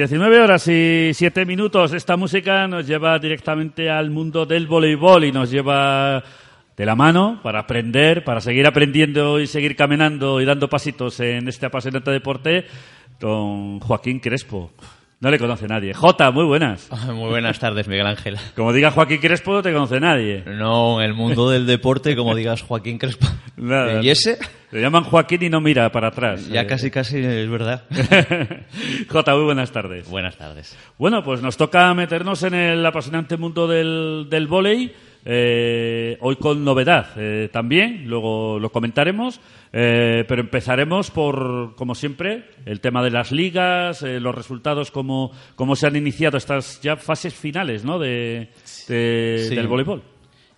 19 horas y 7 minutos. Esta música nos lleva directamente al mundo del voleibol y nos lleva de la mano para aprender, para seguir aprendiendo y seguir caminando y dando pasitos en este apasionante deporte con Joaquín Crespo. No le conoce nadie. Jota, muy buenas. Muy buenas tardes, Miguel Ángel. Como diga Joaquín Crespo, no te conoce nadie. No, en el mundo del deporte, como digas Joaquín Crespo. Nada. ¿Y ese? Le llaman Joaquín y no mira para atrás. Ya Eh, casi, casi es verdad. Jota, muy buenas tardes. Buenas tardes. Bueno, pues nos toca meternos en el apasionante mundo del, del vóley. Eh, hoy con novedad eh, también, luego lo comentaremos, eh, pero empezaremos por, como siempre, el tema de las ligas, los resultados, cómo, cómo se han iniciado estas ya fases finales ¿no? de, de- Sí. del voleibol.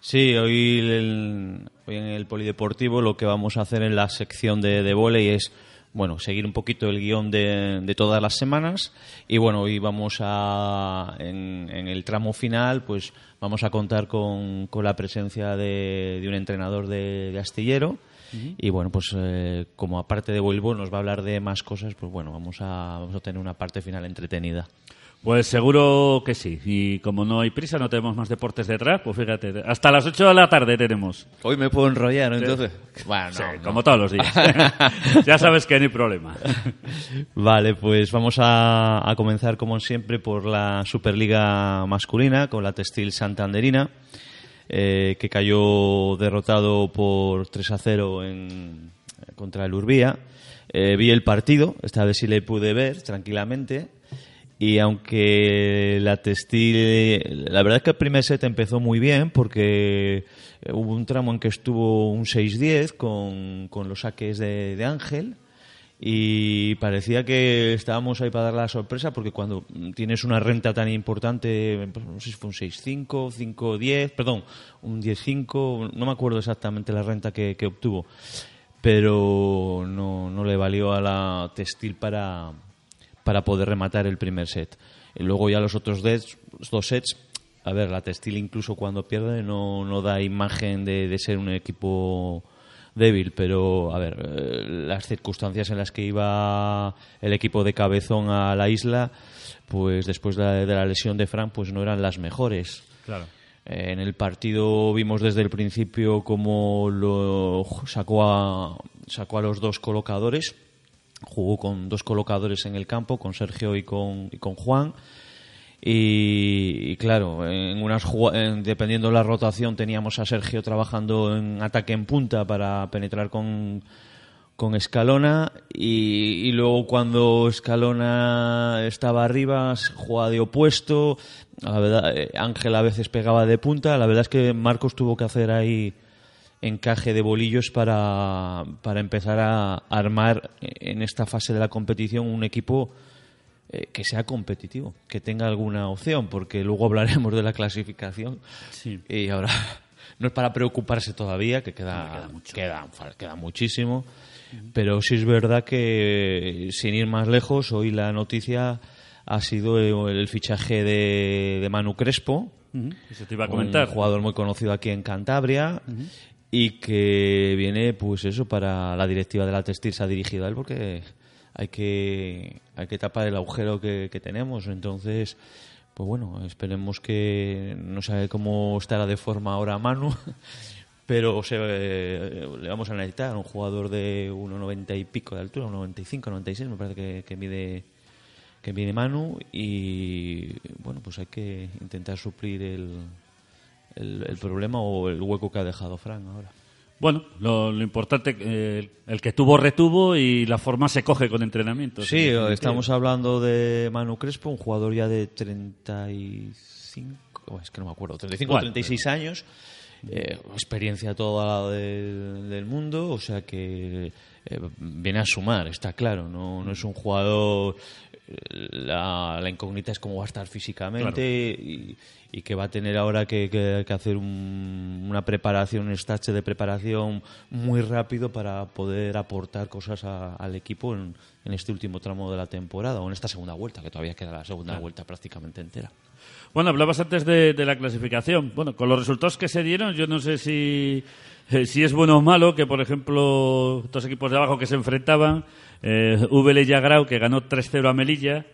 Sí, hoy, el- hoy en el Polideportivo lo que vamos a hacer en la sección de, de vóley es bueno, seguir un poquito el guion de, de todas las semanas. Y bueno, hoy vamos a, en, en el tramo final, pues vamos a contar con, con la presencia de, de un entrenador de, de astillero. Y bueno, pues eh, como aparte de voleibol nos va a hablar de más cosas, pues bueno, vamos a, vamos a tener una parte final entretenida. Pues seguro que sí. Y como no hay prisa, no tenemos más deportes detrás, pues fíjate, hasta las 8 de la tarde tenemos. Hoy me puedo enrollar, ¿no? Entonces, bueno, Sí, no, como todos los días. ya sabes que no hay problema. Vale, pues vamos a, a comenzar como siempre por la Superliga masculina con la Textil Santanderina, eh, que cayó derrotado por 3 a 0 en, contra el Urbía. Eh, vi el partido, esta vez sí le pude ver tranquilamente. Y aunque la textil, la verdad es que el primer set empezó muy bien porque eh, hubo un tramo en que estuvo un 6-10 con, con los saques de, de Ángel y parecía que estábamos ahí para dar la sorpresa porque cuando tienes una renta tan importante, pues, no sé si fue un 6-5, 5-10, perdón, un 10-5, no me acuerdo exactamente la renta que, que obtuvo, pero no, no le valió a la textil para, para poder rematar el primer set. Y luego ya los otros dos sets, a ver, la textil incluso cuando pierde no, no da imagen de, de ser un equipo débil, pero a ver, eh, las circunstancias en las que iba el equipo de Cabezón a la isla, pues después de la, de la lesión de Frank, pues no eran las mejores. Claro. En el partido vimos desde el principio cómo lo sacó a, sacó a los dos colocadores. Jugó con dos colocadores en el campo, con Sergio y con, y con Juan. Y, claro, en unas dependiendo de la rotación, teníamos a Sergio trabajando en ataque en punta para penetrar con, con Escalona. Y, y luego cuando Escalona estaba arriba jugaba de opuesto. La verdad eh, Ángel a veces pegaba de punta. La verdad es que Marcos tuvo que hacer ahí encaje de bolillos para, para empezar a armar en esta fase de la competición un equipo eh, que sea competitivo, que tenga alguna opción, porque luego hablaremos de la clasificación. Sí. Y ahora no es para preocuparse todavía, que queda, queda, queda muchísimo. Pero sí es verdad que, sin ir más lejos, hoy la noticia ha sido el, el fichaje de, de Manu Crespo, Eso te iba a comentar. un jugador muy conocido aquí en Cantabria y que viene pues eso para la directiva de la textil se ha dirigido a él porque hay que hay que tapar el agujero que, que tenemos. Entonces pues bueno esperemos que no sabe cómo estará de forma ahora Manu pero se, eh, le vamos a necesitar un jugador de 1,90 y pico de altura 1,95 96 me parece que, que mide que viene Manu y bueno, pues hay que intentar suplir el, el, el problema o el hueco que ha dejado Fran ahora. Bueno, lo, lo importante, eh, el que tuvo retuvo y la forma se coge con entrenamiento. Sí, estamos hablando de Manu Crespo, un jugador ya de 35, oh, es que no me acuerdo, 35 o Bueno, 36 años, eh, experiencia toda la del, del mundo, o sea que eh, viene a sumar, está claro, no, no es un jugador, la, la incógnita es cómo va a estar físicamente y, y que va a tener ahora que, que- que hacer un- una preparación, un stage de preparación muy rápido para poder aportar cosas a- al equipo en, en este último tramo de la temporada o en esta segunda vuelta, que todavía queda la segunda vuelta prácticamente entera. Bueno, hablabas antes de, de la clasificación. Bueno, con los resultados que se dieron, yo no sé si, eh, si es bueno o malo que, por ejemplo, dos equipos de abajo que se enfrentaban, eh, VL y Agrau, que ganó 3-0 a Melilla.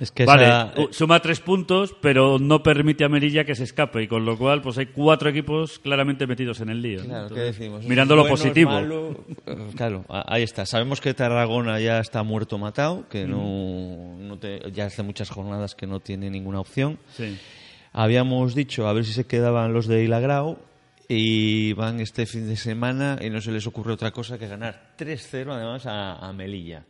Es que vale, esa- suma tres puntos, pero no permite a Melilla que se escape, y con lo cual pues hay cuatro equipos claramente metidos en el lío. Claro, ¿qué Entonces, decimos? Mirando lo Bueno, es positivo. malo. Claro, ahí está. Sabemos que Tarragona ya está muerto matado, que no, no te- ya hace muchas jornadas que no tiene ninguna opción. Sí. Habíamos dicho a ver si se quedaban los de Ilagrao y van este fin de semana y no se les ocurre otra cosa que ganar 3-0 además a, a Melilla.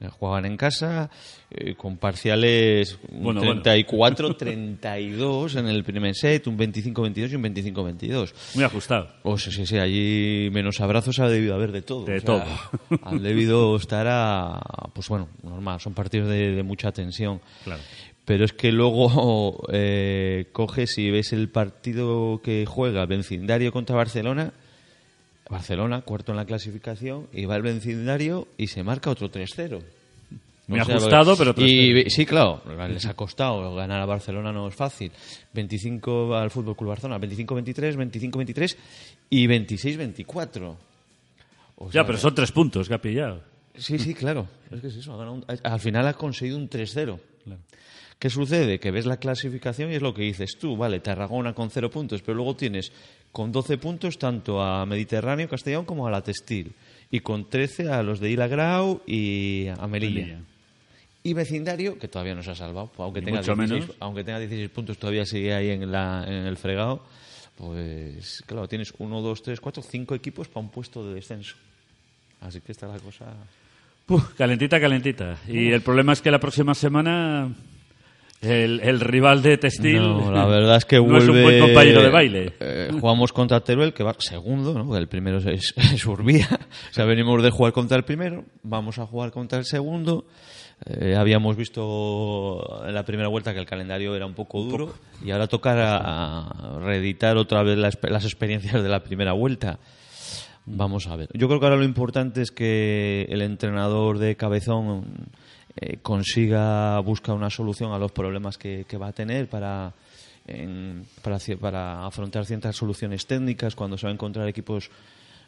Eh, Jugaban en casa eh, con parciales Bueno, bueno. 34-32 en el primer set, un 25-22 y un 25-22. Muy ajustado. O sea, sí, sí, allí menos abrazos ha debido haber de todo. De O sea, todo. Han debido estar a, pues bueno, normal, son partidos de, de mucha tensión. Claro. Pero es que luego eh, coges y ves el partido que juega vecindario contra Barcelona. Barcelona, cuarto en la clasificación, y va el vecindario y se marca otro 3-0. Muy ajustado, pero 3-0. y, Sí, claro, les ha costado. Ganar a Barcelona no es fácil. 25 al Fútbol Club Barcelona, 25-23, 25-23 y 26-24. O Ya, sea, pero son tres puntos que ha pillado. Sí, sí, claro. Es que es eso. ha ganado un- al final ha conseguido un 3-0. ¿Qué sucede? Que ves la clasificación y es lo que dices tú. Vale, Tarragona con 0 puntos, pero luego tienes con 12 puntos tanto a Mediterráneo, Castellón como a la Textil. Y con 13 a los de Ilagrau y a Melilla. Melilla. Y vecindario, que todavía no se ha salvado, aunque Ni tenga, mucho 16, menos. aunque tenga 16 puntos, todavía sigue ahí en, la, en el fregado. Pues claro, tienes 1, 2, 3, 4, 5 equipos para un puesto de descenso. Así que está la cosa. Puf, calentita, calentita. Y el problema es que la próxima semana el, el rival de Textil No, la verdad es que no vuelve. es un buen compañero de baile. Eh, jugamos contra Teruel, que va segundo, ¿no? El primero es, es Urbía. O sea, venimos de jugar contra el primero, vamos a jugar contra el segundo. Eh, habíamos visto en la primera vuelta que el calendario era un poco duro y ahora toca a- a reeditar otra vez las, las experiencias de la primera vuelta. Vamos a ver. Yo creo que ahora lo importante es que el entrenador de Cabezón eh, consiga buscar una solución a los problemas que, que va a tener para, en- para, para afrontar ciertas soluciones técnicas cuando se va a encontrar equipos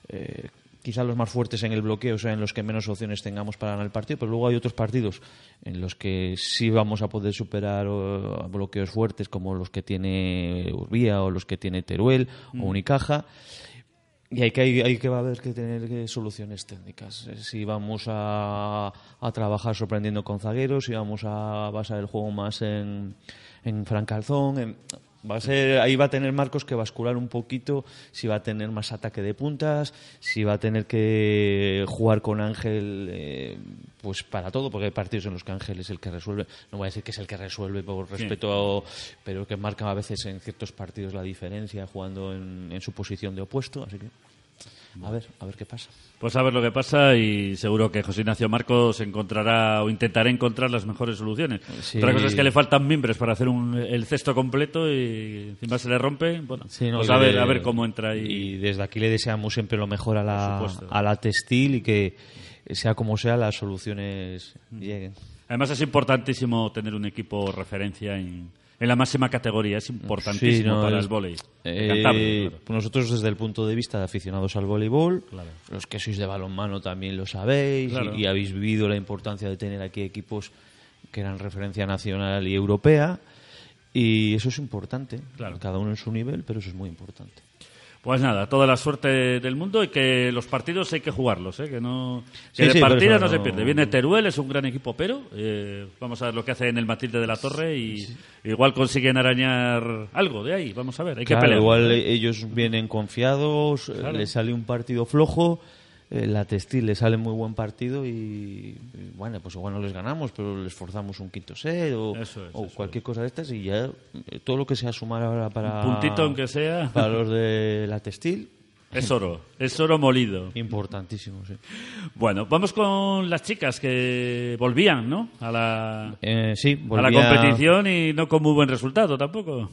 eh, quizás los más fuertes en el bloqueo sean los que menos opciones tengamos para ganar el partido, pero luego hay otros partidos en los que sí vamos a poder superar oh, bloqueos fuertes como los que tiene Urbía o los que tiene Teruel o Unicaja. Y hay que, hay, que va a haber que tener eh, soluciones técnicas. Eh, Si vamos a, a trabajar sorprendiendo con zagueros, si vamos a basar el juego más en, en Fran Calzón, en- va a ser, ahí va a tener Marcos que bascular un poquito, si va a tener más ataque de puntas, si va a tener que jugar con Ángel, eh, pues para todo, porque hay partidos en los que Ángel es el que resuelve. No voy a decir que es el que resuelve por respeto, a- pero que marca a veces en ciertos partidos la diferencia jugando en, en su posición de opuesto. Así que, a ver, a ver qué pasa. Pues a ver lo que pasa y seguro que José Ignacio Marcos encontrará o intentará encontrar las mejores soluciones. Sí. Otra cosa es que le faltan mimbres para hacer un- el cesto completo y encima se le rompe. Bueno, Sí, no, pues y a ver, a ver cómo entra ahí. Y desde aquí le deseamos siempre lo mejor a la, a la textil y que sea como sea las soluciones lleguen. Además es importantísimo tener un equipo referencia en, en la máxima categoría. Es importantísimo Sí, no, para es- el vóley. Eh, claro. Nosotros desde el punto de vista de aficionados al voleibol, Claro. los que sois de balonmano también lo sabéis y- Claro. y, habéis vivido la importancia de tener aquí equipos que eran referencia nacional y europea y eso es importante. Cada uno en su nivel, pero eso es muy importante. Pues nada, toda la suerte del mundo y que los partidos hay que jugarlos, ¿eh? que no que Sí, de no se pierde. Viene Teruel, es un gran equipo, pero eh, vamos a ver lo que hace en el Matilde de la Torre y igual consiguen arañar algo de ahí. Vamos a ver, hay que pelear. igual ellos vienen confiados, Claro. les sale un partido flojo, eh, la Textil le sale muy buen partido y, y, bueno, pues igual no les ganamos, pero les forzamos un quinto set o, es, cualquier cosa de estas y ya eh, todo lo que sea sumar ahora para Un puntito, aunque sea. para los de la Textil, Es oro, es oro molido. importantísimo, sí. Bueno, vamos con las chicas que volvían, ¿no? A la, Eh, sí, a la competición y no con muy buen resultado tampoco.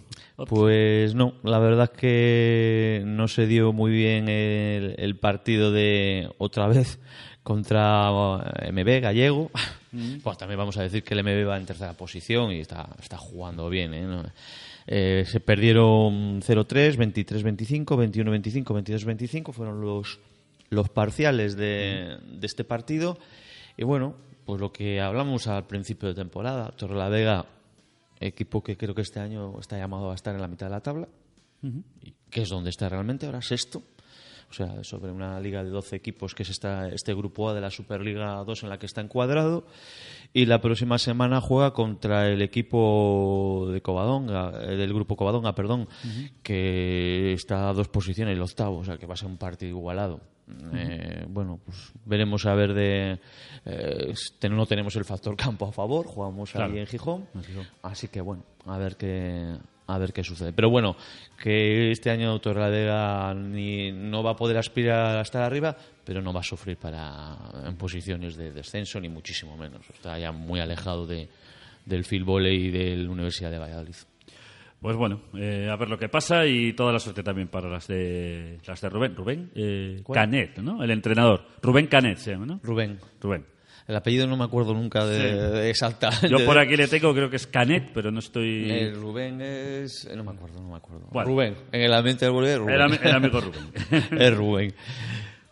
Pues no, la verdad es que no se dio muy bien el, el partido de otra vez contra eh, MB Gallego. Pues también vamos a decir que el MB va en tercera posición y está, está jugando bien. ¿eh? Eh, se perdieron 0-3, 23-25, 21-25, 22-25, fueron los, los parciales de, de este partido. Y bueno, pues lo que hablamos al principio de temporada, Torrelavega equipo que creo que este año está llamado a estar en la mitad de la tabla, y que es donde está realmente ahora sexto. O sea, sobre una liga de 12 equipos, que es esta, este grupo A de la Superliga 2 en la que está encuadrado. Y la próxima semana juega contra el equipo de Covadonga, eh, del grupo Covadonga, perdón, que está a dos posiciones, el octavo, o sea que va a ser un partido igualado. Eh, bueno, pues veremos a ver de... eh, no tenemos el factor campo a favor, jugamos Claro. ahí en Gijón, En Gijón. así que bueno, a ver qué a ver qué sucede. Pero bueno, que este año Torrelavega ni no va a poder aspirar a estar arriba, pero no va a sufrir para en posiciones de descenso ni muchísimo menos. Está ya muy alejado de del field volley y de la Universidad de Valladolid. Pues bueno, eh, a ver lo que pasa y toda la suerte también para las de las de Rubén. Rubén eh. Canet, ¿no? El entrenador. Rubén Canet se llama, ¿no? Rubén, Rubén. El apellido no me acuerdo nunca de, Sí. de exactamente. Yo por aquí le tengo, creo que es Canet, pero no estoy... Eh, Rubén es. eh, No me acuerdo, no me acuerdo. Rubén. En el ambiente del volver, Rubén. El, el amigo Rubén. es Rubén.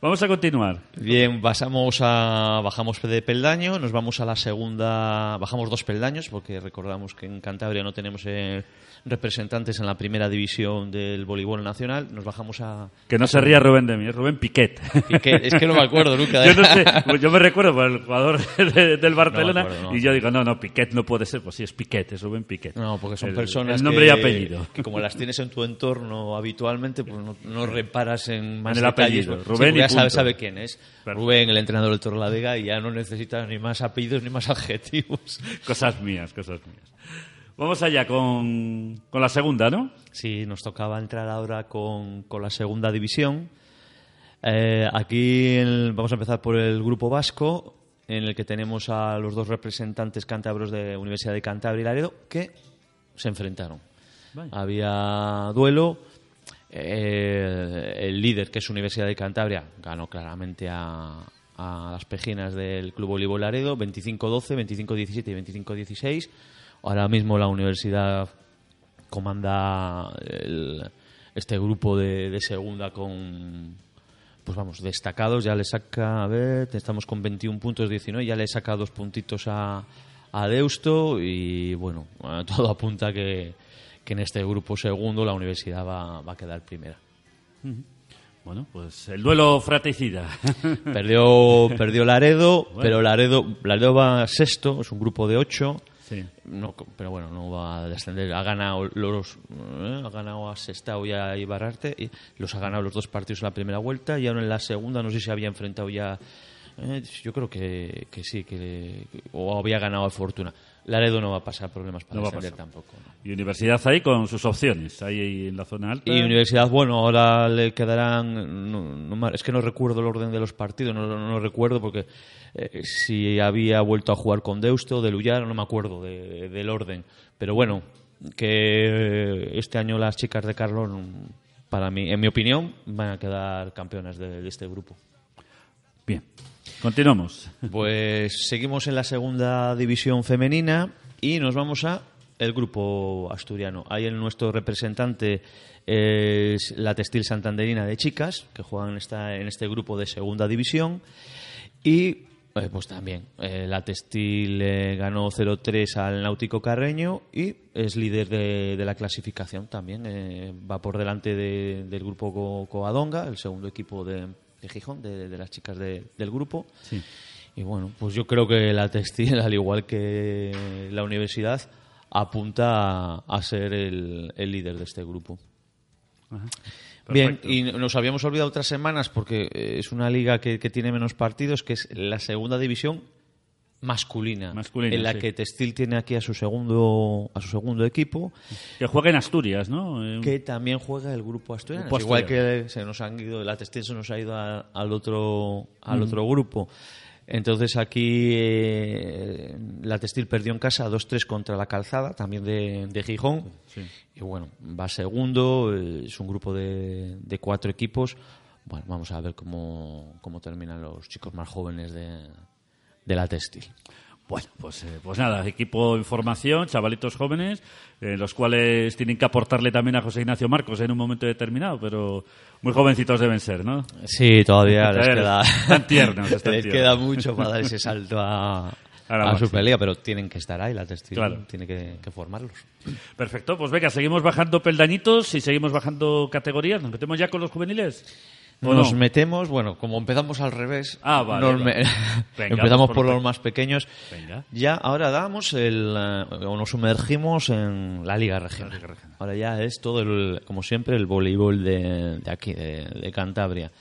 Vamos a continuar. Bien, pasamos a, bajamos de peldaño, nos vamos a la segunda, bajamos dos peldaños porque recordamos que en Cantabria no tenemos eh, representantes en la primera división del voleibol nacional, nos bajamos a... Que no se ría Rubén de mí, es Rubén Piquet. Piquet. Es que no me acuerdo nunca. de- yo no sé, pues yo me recuerdo por el jugador de- del Barcelona acuerdo, no me y yo digo, no, no, Piquet no puede ser, pues sí, es Piquet, es Rubén Piquet. No, porque son El- personas El nombre que, y apellido. que como las tienes en tu entorno habitualmente, pues no, reparas en más En el detalles. apellido, Rubén ya sabe, sabe quién es. Rubén, el entrenador del Torrelavega, y ya no necesitas ni más apellidos ni más adjetivos. Cosas mías, cosas mías. Vamos allá con, con la segunda, ¿no? Sí, nos tocaba entrar ahora con, con la segunda división. Eh, aquí el- vamos a empezar por el grupo vasco, en el que tenemos a los dos representantes cántabros de Universidad de Cantabria y Laredo, que se enfrentaron. Había duelo. Eh, el líder, que es Universidad de Cantabria, ganó claramente a, a las pejinas del Club Voleibol Laredo, 25-12, 25-17 y 25-16. Ahora mismo la universidad comanda el- este grupo de, de segunda con pues vamos destacados ya le saca a ver estamos con 21 puntos 19 ya le saca dos puntitos a, a Deusto y bueno todo apunta que, que en este grupo segundo la universidad va, va a quedar primera Bueno, pues el duelo fratricida. perdió perdió Laredo Bueno. pero Laredo Laredo va sexto es un grupo de ocho sí. No, pero bueno, no va a descender. Ha ganado los, eh, ha ganado a Sestao y a Ibarrarte, y los ha ganado los dos partidos en la primera vuelta y ahora en la segunda no sé si había enfrentado ya. eh, yo creo que, que sí, que o había ganado a Fortuna. Laredo no va a pasar problemas para No descender pasar. tampoco. ¿no? Y Universidad ahí con sus opciones, ahí, en la zona alta. Y Universidad, bueno, ahora le quedarán. no- es que no recuerdo el orden de los partidos, no, recuerdo porque eh, si había vuelto a jugar con Deusto, de Luyar, no me acuerdo de- del orden. Pero bueno, que este año las chicas de Carlos, para mí, en mi opinión, van a quedar campeonas de, de este grupo. Bien, continuamos. Pues seguimos en la segunda división femenina y nos vamos a el grupo asturiano. Ahí el nuestro representante es la Textil Santanderina de chicas, que juegan en, esta, en este grupo de segunda división. Y Eh, pues también. Eh, la Textil eh, ganó 0-3 al Náutico Carreño y es líder de, de la clasificación también. eh, va por delante de- del grupo Co- Coadonga, el segundo equipo de, de Gijón, de, de las chicas de- del grupo. Y bueno, pues yo creo que la Textil, al igual que la universidad, apunta a, a ser el, el líder de este grupo. Bien, y nos habíamos olvidado otras semanas porque eh, es una liga que, que tiene menos partidos, que es la segunda división masculina, Masculina, en la sí. que Textil tiene aquí a su segundo a su segundo equipo, Que juega en Asturias, ¿no? Eh, que también juega el grupo asturiano, Grupo igual asturiano. que se nos han ido la Textil se nos ha ido a- al otro Mm. al otro grupo. Entonces aquí eh, la Textil perdió en casa 2-3 contra la Calzada, también de, de Gijón. Sí. Y bueno, va segundo, eh, es un grupo de, de cuatro equipos. Bueno, vamos a ver cómo, cómo terminan los chicos más jóvenes de, de la Textil. Bueno, pues, eh, pues nada, equipo en formación, chavalitos jóvenes, eh, los cuales tienen que aportarle también a José Ignacio Marcos en un momento determinado, pero muy jovencitos deben ser, ¿no? Sí, todavía les queda, están tiernos, están les tiernos. queda mucho para dar ese salto a, A la a máxima. Superliga, pero tienen que estar ahí, la Textil Claro. tiene que, que formarlos. Perfecto, pues venga, seguimos bajando peldañitos y seguimos bajando categorías. ¿Nos metemos ya con los juveniles? ¿O Nos no? metemos, bueno, como empezamos al revés, Ah, vale, nos vale. me- Venga, empezamos por por los más pequeños. Venga. Ya ahora damos el, eh, o nos sumergimos en la Liga Regional. La Liga Regional. Ahora ya es todo, el, como siempre, el voleibol de, de aquí, de, de Cantabria.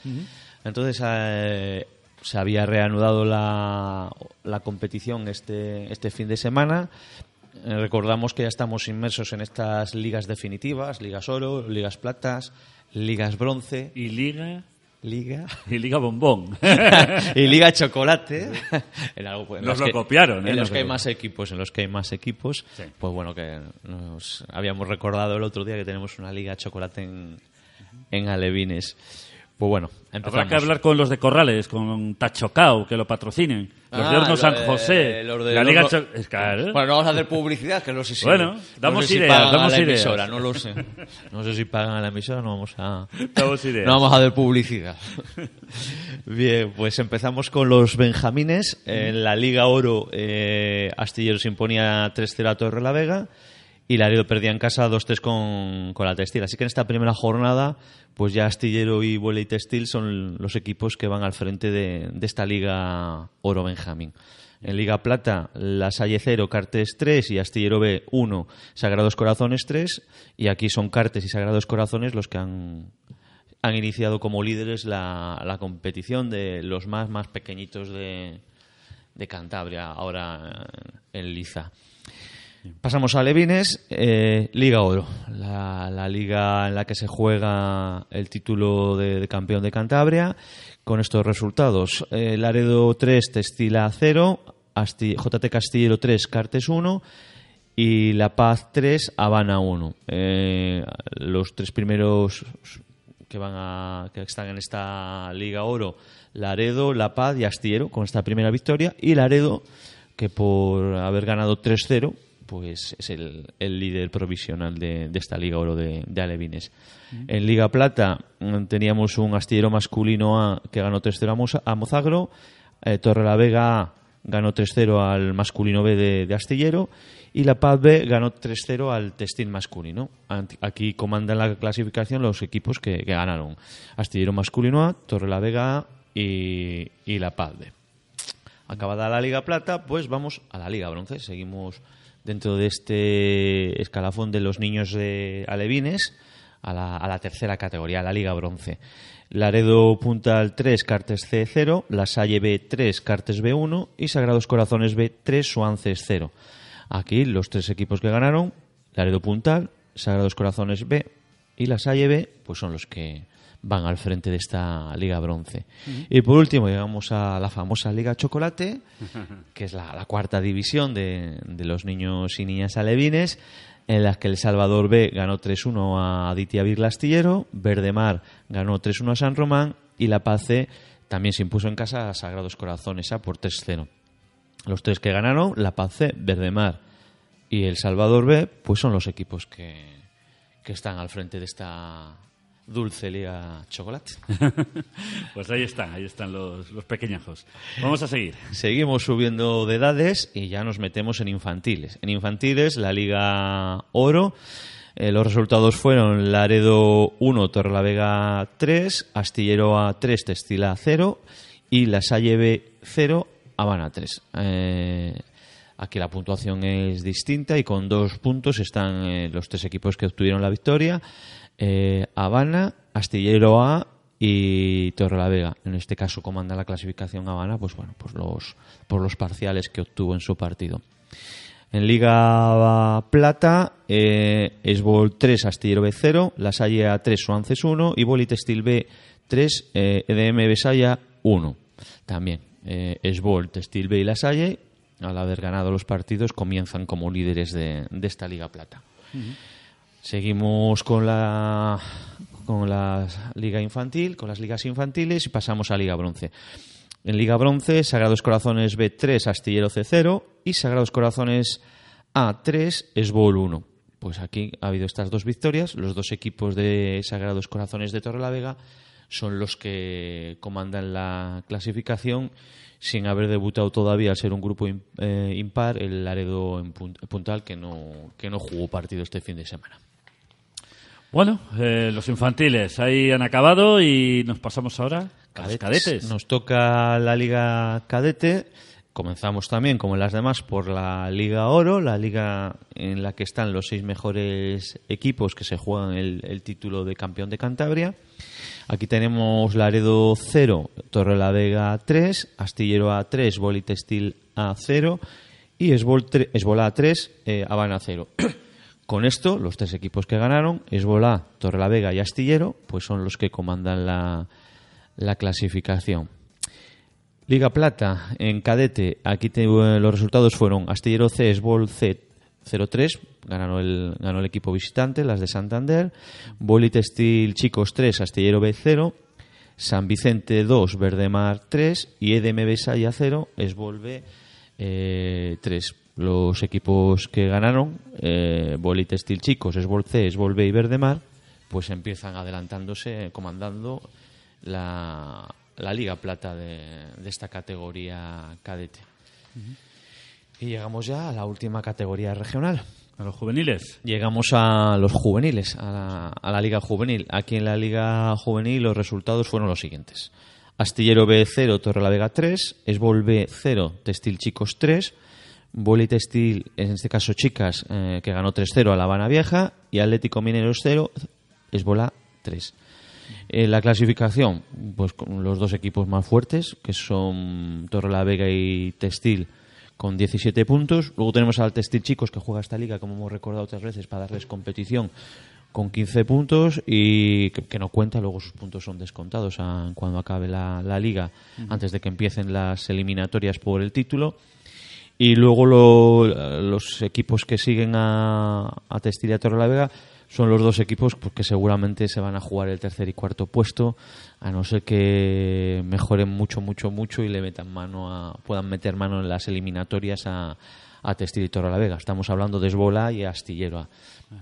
Entonces eh, se había reanudado la, la competición este, este fin de semana. Eh, recordamos que ya estamos inmersos en estas ligas definitivas, ligas oro, ligas platas, ligas bronce, Y Liga, liga y Liga Bombón. y Liga Chocolate. En algo, pues, Nos los lo copiaron, ¿eh? En los que hay más equipos, en los que hay más equipos. Sí. Pues bueno, que nos habíamos recordado el otro día que tenemos una Liga Chocolate en, en Alevines. Pues bueno, empezamos. Habrá que hablar con los de Corrales, con Tachocao, que lo patrocinen. Los de Ah, Horno lo San de- José. los de la Liga Horno- Cho- es claro. Bueno, no vamos a hacer publicidad, que no sé si. Bueno, no damos sé si ideas, pagan damos a la ideas. emisora, no lo sé. No sé si pagan a la emisora, no vamos a. Damos ideas. No vamos a hacer publicidad. Bien, pues empezamos con los Benjamines. En la Liga Oro, eh, Astillero se imponía 3-0 a Torre la Vega y Laredo perdía en casa 2-3 con, con la Textil. Así que en esta primera jornada, pues ya Astillero y Vuela y Textil son los equipos que van al frente de, de esta Liga Oro Benjamín. En Liga Plata, La Salle 0, Cartes 3 y Astillero B 1, Sagrados Corazones 3. Y aquí son Cartes y Sagrados Corazones los que han, han iniciado como líderes la, la competición de los más, más pequeñitos de, de Cantabria, ahora en Liza. Pasamos a Levines, eh, Liga Oro, la, liga en la que se juega el título de, campeón de Cantabria. Con estos resultados, eh, Laredo 3, Textila 0, Asti- JT Castillero 3, Cartes 1 y La Paz 3, Habana 1. Eh, los tres primeros que van a que están en esta Liga Oro, Laredo, La Paz y Astillero con esta primera victoria y Laredo que por haber ganado 3-0 pues es el, el líder provisional de, de esta Liga Oro de, de Alevines. En Liga Plata mm, teníamos un astillero masculino A que ganó 3-0 a, Mozagro, eh, Torre la Vega A ganó 3-0 al masculino B de, de Astillero y La Paz B ganó 3-0 al Textil masculino. Aquí comandan la clasificación los equipos que, que ganaron. Astillero masculino A, Torre la Vega A y, y La Paz B. Acabada la Liga Plata, pues vamos a la Liga Bronce. Seguimos dentro de este escalafón de los niños de Alevines a la, tercera categoría, a la Liga Bronce. Laredo punta al 3, Cartes C 0, La Salle B 3, Cartes B 1 y Sagrados Corazones B 3, Suances 0. Aquí los tres equipos que ganaron, Laredo Puntal, Sagrados Corazones B y La Salle B, pues son los que van al frente de esta Liga Bronce. Y por último llegamos a la famosa Liga Chocolate, que es la, la cuarta división de, de los niños y niñas alevines, en la que El Salvador B ganó 3-1 a Aditya Virla Astillero, Verdemar ganó 3-1 a San Román y La Paz C también se impuso en casa a Sagrados Corazones A por 3-0. Los tres que ganaron, La Paz C, Verdemar y El Salvador B, pues son los equipos que, que están al frente de esta, dulce liga chocolate. pues ahí están, ahí están los, los pequeñajos. Vamos a seguir. Seguimos subiendo de edades y ya nos metemos en infantiles. En infantiles, la Liga Oro. eh, los resultados fueron Laredo 1, Torrelavega 3, Astillero A 3, Textil A 0 y La Salle B 0, Habana 3. Eh, aquí la puntuación es distinta y con dos puntos están eh, los tres equipos que obtuvieron la victoria. Eh, Habana, Astillero A y Torrelavega. En este caso comanda la clasificación Habana, pues bueno, pues los, por los parciales que obtuvo en su partido. En Liga Plata, eh, Esbol 3, Astillero B 0, La Salle A 3, Suances 1 y Boli Textil B 3, eh, EDM Besaya 1. También eh, Esbol, Textil B y La Salle, al haber ganado los partidos, comienzan como líderes de, de esta Liga Plata. Seguimos con la con la liga infantil, con las ligas infantiles y pasamos a Liga Bronce. En Liga Bronce, Sagrados Corazones B3, Astillero C0 y Sagrados Corazones A3, Esbol 1. Pues aquí ha habido estas dos victorias. Los dos equipos de Sagrados Corazones de Torrelavega son los que comandan la clasificación sin haber debutado todavía al ser un grupo eh, impar el Laredo en Pun- Puntal que no, que no jugó partido este fin de semana. Bueno, eh, los infantiles ahí han acabado y nos pasamos ahora a los cadetes. Nos toca la Liga Cadete. Comenzamos también, como en las demás, por la Liga Oro, la liga en la que están los seis mejores equipos que se juegan el, el título de campeón de Cantabria. Aquí tenemos Laredo 0, Torrelavega 3, Astillero A3, Boli Textil A0 y Esbol, tre- Esbol A3, eh, Habana 0. Con esto, los tres equipos que ganaron, Esbolá, Torrelavega y Astillero, pues son los que comandan la, la clasificación. Liga Plata, en cadete, aquí te- los resultados fueron Astillero C, Esbol C 0-3, ganó el, ganó el equipo visitante, las de Santander, Boli Textil Chicos 3, Astillero B 0, San Vicente 2, Verdemar 3 y EDM Besaya 0, Esbol B eh, 3. Los equipos que ganaron, eh, Boli Textil Chicos, Esbol C, Esbol B y Verdemar, pues empiezan adelantándose, comandando la, la Liga Plata de, de esta categoría cadete. Y llegamos ya a la última categoría regional. A los juveniles. Llegamos a los juveniles, a la, a la Liga Juvenil. Aquí en la Liga Juvenil los resultados fueron los siguientes. Astillero B 0, Torrelavega 3, Esbol B 0, Textil Chicos 3, Boli Textil, en este caso Chicas, eh, que ganó 3-0 a La Habana Vieja, y Atlético Mineros 0, Esbola 3. En la clasificación, pues con los dos equipos más fuertes, que son Torrelavega y Textil, con 17 puntos. Luego tenemos al Textil Chicos, que juega esta liga, como hemos recordado otras veces, para darles competición, con 15 puntos y que, que no cuenta, luego sus puntos son descontados a- cuando acabe la, la liga, antes de que empiecen las eliminatorias por el título. Y luego lo- los equipos que siguen a, a Textil y a Torrelavega son los dos equipos pues, que seguramente se van a jugar el tercer y cuarto puesto, a no ser que mejoren mucho, mucho, mucho y le metan mano a, puedan meter mano en las eliminatorias a, a Textil y Torrelavega. Estamos hablando de Esbola y Astillero,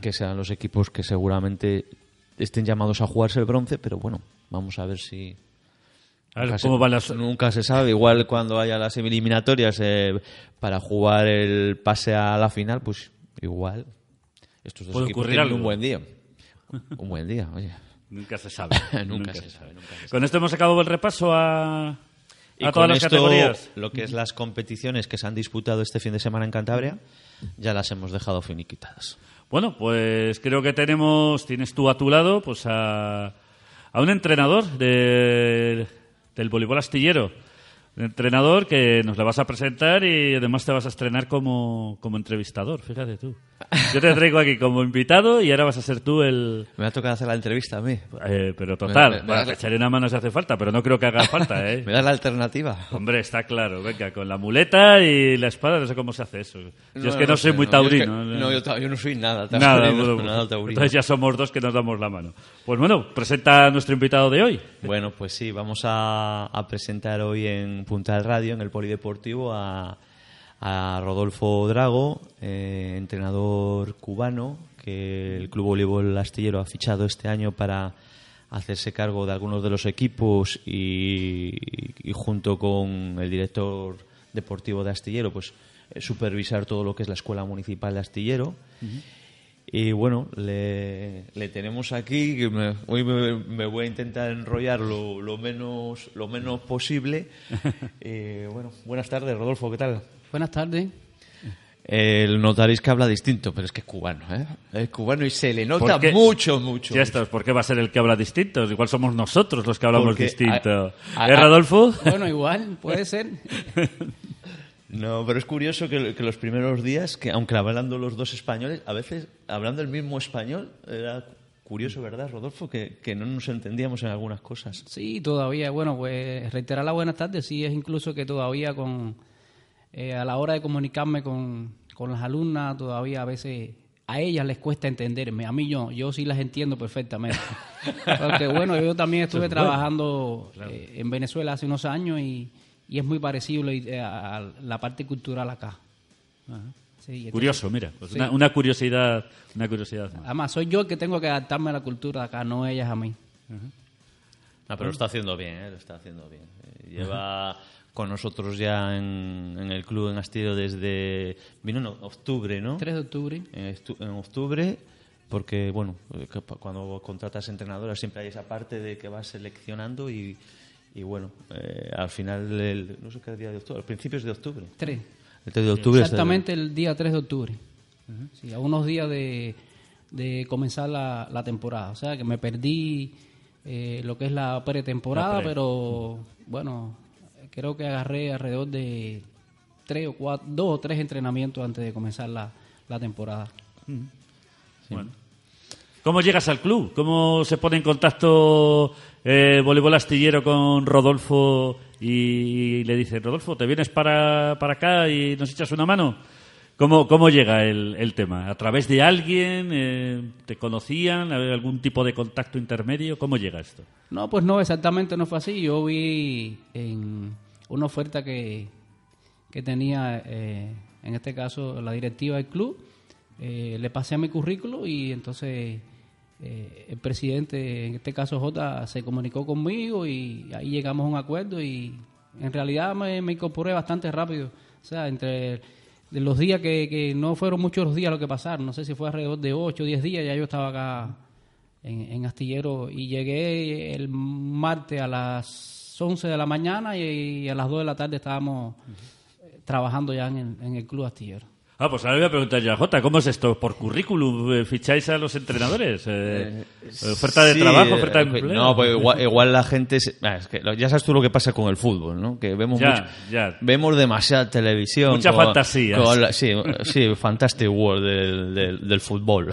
que serán los equipos que seguramente estén llamados a jugarse el bronce, pero bueno, vamos a ver si, A ver Nunca cómo se, van las... Nunca se sabe. Igual cuando haya las eliminatorias eh, para jugar el pase a la final, pues igual estos dos Puede equipos tienen algo. un buen día. Un buen día, oye. Nunca se sabe. Nunca se sabe, nunca se Con esto hemos acabado el repaso a, a todas las esto, categorías. lo que es las competiciones que se han disputado este fin de semana en Cantabria, ya las hemos dejado finiquitadas. Bueno, pues creo que tenemos, tienes tú a tu lado, pues a, a un entrenador de, del voleibol astillero. Entrenador que nos le vas a presentar y además te vas a estrenar como, como entrevistador, fíjate tú. Yo te traigo aquí como invitado y ahora vas a ser tú el... Me va a tocar hacer la entrevista a mí. eh, pero total, Me- bueno, la- echaré una mano si hace falta, pero no creo que haga falta, ¿eh? ¿Me das la alternativa? Hombre, está claro, venga, con la muleta y la espada, no sé cómo se hace eso. Yo es que no, soy sé, muy no, yo es que- taurino. no, yo, no soy nada Nada, taurino. bueno, nada taurino. entonces ya somos dos que nos damos la mano. Pues bueno, presenta a nuestro invitado de hoy. Bueno, pues sí, vamos a, a presentar hoy en Punta del Radio, en el Polideportivo, a, a Rodolfo Drago, eh, entrenador cubano, que el Club Voleibol Astillero ha fichado este año para hacerse cargo de algunos de los equipos y, junto con el director deportivo de Astillero, pues eh, supervisar todo lo que es la Escuela Municipal de Astillero. Y bueno, le, le tenemos aquí, que me- hoy me, me voy a intentar enrollar lo, lo menos, lo menos posible. Eh, bueno, buenas tardes, Rodolfo, ¿qué tal? Buenas tardes. El notaréis que habla distinto, pero es que es cubano, ¿eh? Es cubano y se le nota mucho, mucho. Ya está, ¿por qué va a ser el que habla distinto? Igual somos nosotros los que hablamos Porque distinto. a- a- ¿Eh, Rodolfo? Bueno, igual, puede ser. No, pero es curioso que, que los primeros días, que aunque hablando los dos españoles, a veces hablando el mismo español, era curioso, ¿verdad, Rodolfo? Que, que no nos entendíamos en algunas cosas. Sí, todavía, bueno, pues reiterar la buenas tardes, sí, es incluso que todavía con, eh, a la hora de comunicarme con, con las alumnas, todavía a veces a ellas les cuesta entenderme, a mí yo, yo sí las entiendo perfectamente. Porque bueno, yo también estuve trabajando eh, en Venezuela hace unos años y, y es muy parecido a, la parte cultural acá. Sí, entonces- Curioso, mira. pues Sí. una, una curiosidad, una curiosidad más. Además, soy yo el que tengo que adaptarme a la cultura de acá, no ellas a mí. Ah, pero lo está haciendo bien, ¿eh? Lo está haciendo bien. Eh, Lleva con nosotros ya en, en el club en Astillero desde... Vino en octubre, ¿no? 3 de octubre. en, en octubre, porque bueno, eh, que pa- cuando contratas entrenadoras siempre hay esa parte de que vas seleccionando y, y bueno, eh, al final, el- no sé qué día de octubre, a principios de octubre. 3. El 3 de octubre. Exactamente el día 3 de octubre. Sí, a unos días de, de comenzar la, la temporada. O sea que me perdí eh, lo que es la pretemporada, La pre. pero bueno, creo que agarré alrededor de tres o cuatro, dos o tres entrenamientos antes de comenzar la, la temporada. Bueno. ¿Cómo llegas al club? ¿Cómo se pone en contacto eh, Voleibol Astillero con Rodolfo y le dice, Rodolfo, ¿te vienes para, para acá y nos echas una mano? ¿Cómo, cómo llega el, el tema? ¿A través de alguien? Eh, ¿Te conocían? ¿Había algún tipo de contacto intermedio? ¿Cómo llega esto? No, pues no, exactamente no fue así. Yo vi en una oferta que, que tenía, eh, en este caso, la directiva del club. eh, le pasé mi currículo y entonces eh, el presidente, en este caso J, se comunicó conmigo y ahí llegamos a un acuerdo y en realidad me, incorporé bastante rápido. O sea, entre los días que, que no fueron muchos los días lo que pasaron, no sé si fue alrededor de 8 o 10 días, ya yo estaba acá en, en Astillero y llegué el martes a las 11 de la mañana y, a las 2 de la tarde estábamos eh, trabajando ya en el, en el club Astillero. Ah, pues ahora voy a preguntar yo a Jota, ¿cómo es esto? ¿Por currículum eh, ficháis a los entrenadores? Eh, ¿Oferta de Sí, trabajo? eh, ¿Oferta de empleo? No, pues igual, igual la gente... se- ah, es que ya sabes tú lo que pasa con el fútbol, ¿no? Que vemos Ya, mucho- ya. vemos demasiada televisión. Mucha con- fantasía. con la- sí, sí, Fantastic World del, del, del fútbol.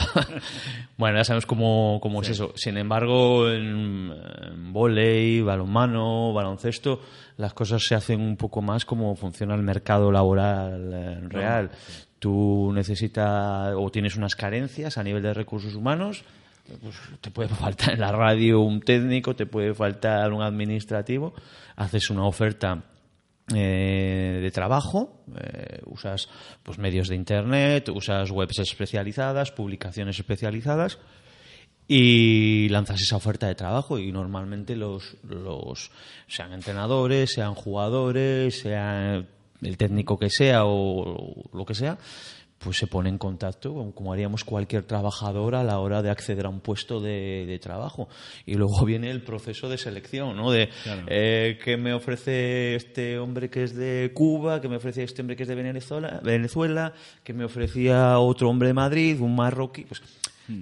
bueno, ya sabemos cómo, cómo es eso. Sin embargo, en, en volei, balonmano, baloncesto, las cosas se hacen un poco más como funciona el mercado laboral eh, real. Tú necesitas o tienes unas carencias a nivel de recursos humanos, pues te puede faltar en la radio un técnico, te puede faltar un administrativo, haces una oferta eh, de trabajo, eh, usas pues medios de internet, usas webs especializadas, publicaciones especializadas y lanzas esa oferta de trabajo y normalmente los, los sean entrenadores, sean jugadores, sean el técnico que sea o lo que sea, pues se pone en contacto como, como haríamos cualquier trabajador a la hora de acceder a un puesto de, de trabajo. Y luego viene el proceso de selección, ¿no? De eh, qué me ofrece este hombre que es de Cuba, qué me ofrece este hombre que es de Venezuela, Venezuela qué me ofrecía otro hombre de Madrid, un marroquí. Pues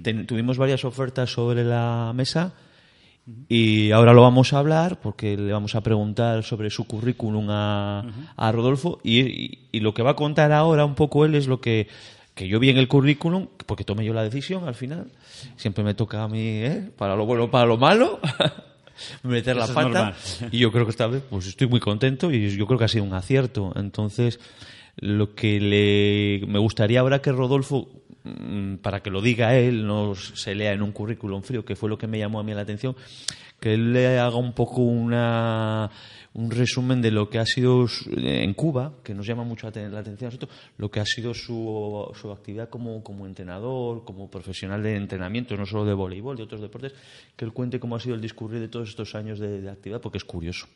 ten- tuvimos varias ofertas sobre la mesa. Y ahora lo vamos a hablar porque le vamos a preguntar sobre su currículum a, a Rodolfo y, y- y lo que va a contar ahora un poco él es lo que, que yo vi en el currículum, porque tomé yo la decisión al final. Siempre me toca a mí, ¿eh? para lo bueno, para lo malo, meter la Eso es pata. Y yo creo que esta vez pues estoy muy contento y yo creo que ha sido un acierto. Entonces, lo que le, me gustaría ahora que Rodolfo para que lo diga él, no se lea en un currículum frío, que fue lo que me llamó a mí la atención, que él le haga un poco una un resumen de lo que ha sido en Cuba, que nos llama mucho la atención a nosotros, lo que ha sido su, su actividad como, como entrenador, como profesional de entrenamiento, no solo de voleibol, de otros deportes, que él cuente cómo ha sido el discurrir de todos estos años de, de actividad, porque es curioso.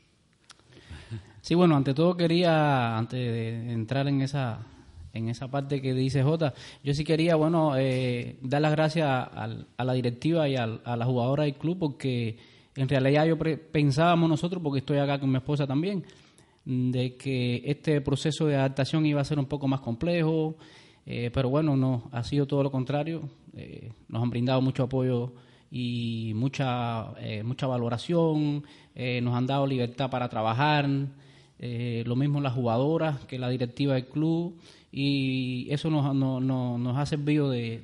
Sí, bueno, ante todo quería, antes de entrar en esa en esa parte que dice Jota, yo sí quería, bueno, eh, dar las gracias a la directiva y al- a la jugadora del club porque en realidad yo pre- pensábamos nosotros, porque estoy acá con mi esposa también, de que este proceso de adaptación iba a ser un poco más complejo, eh, pero bueno, no, ha sido todo lo contrario. Eh, nos han brindado mucho apoyo y mucha, eh, mucha valoración, eh, nos han dado libertad para trabajar, lo mismo las jugadoras que la directiva del club y eso nos, nos, nos- nos ha servido de,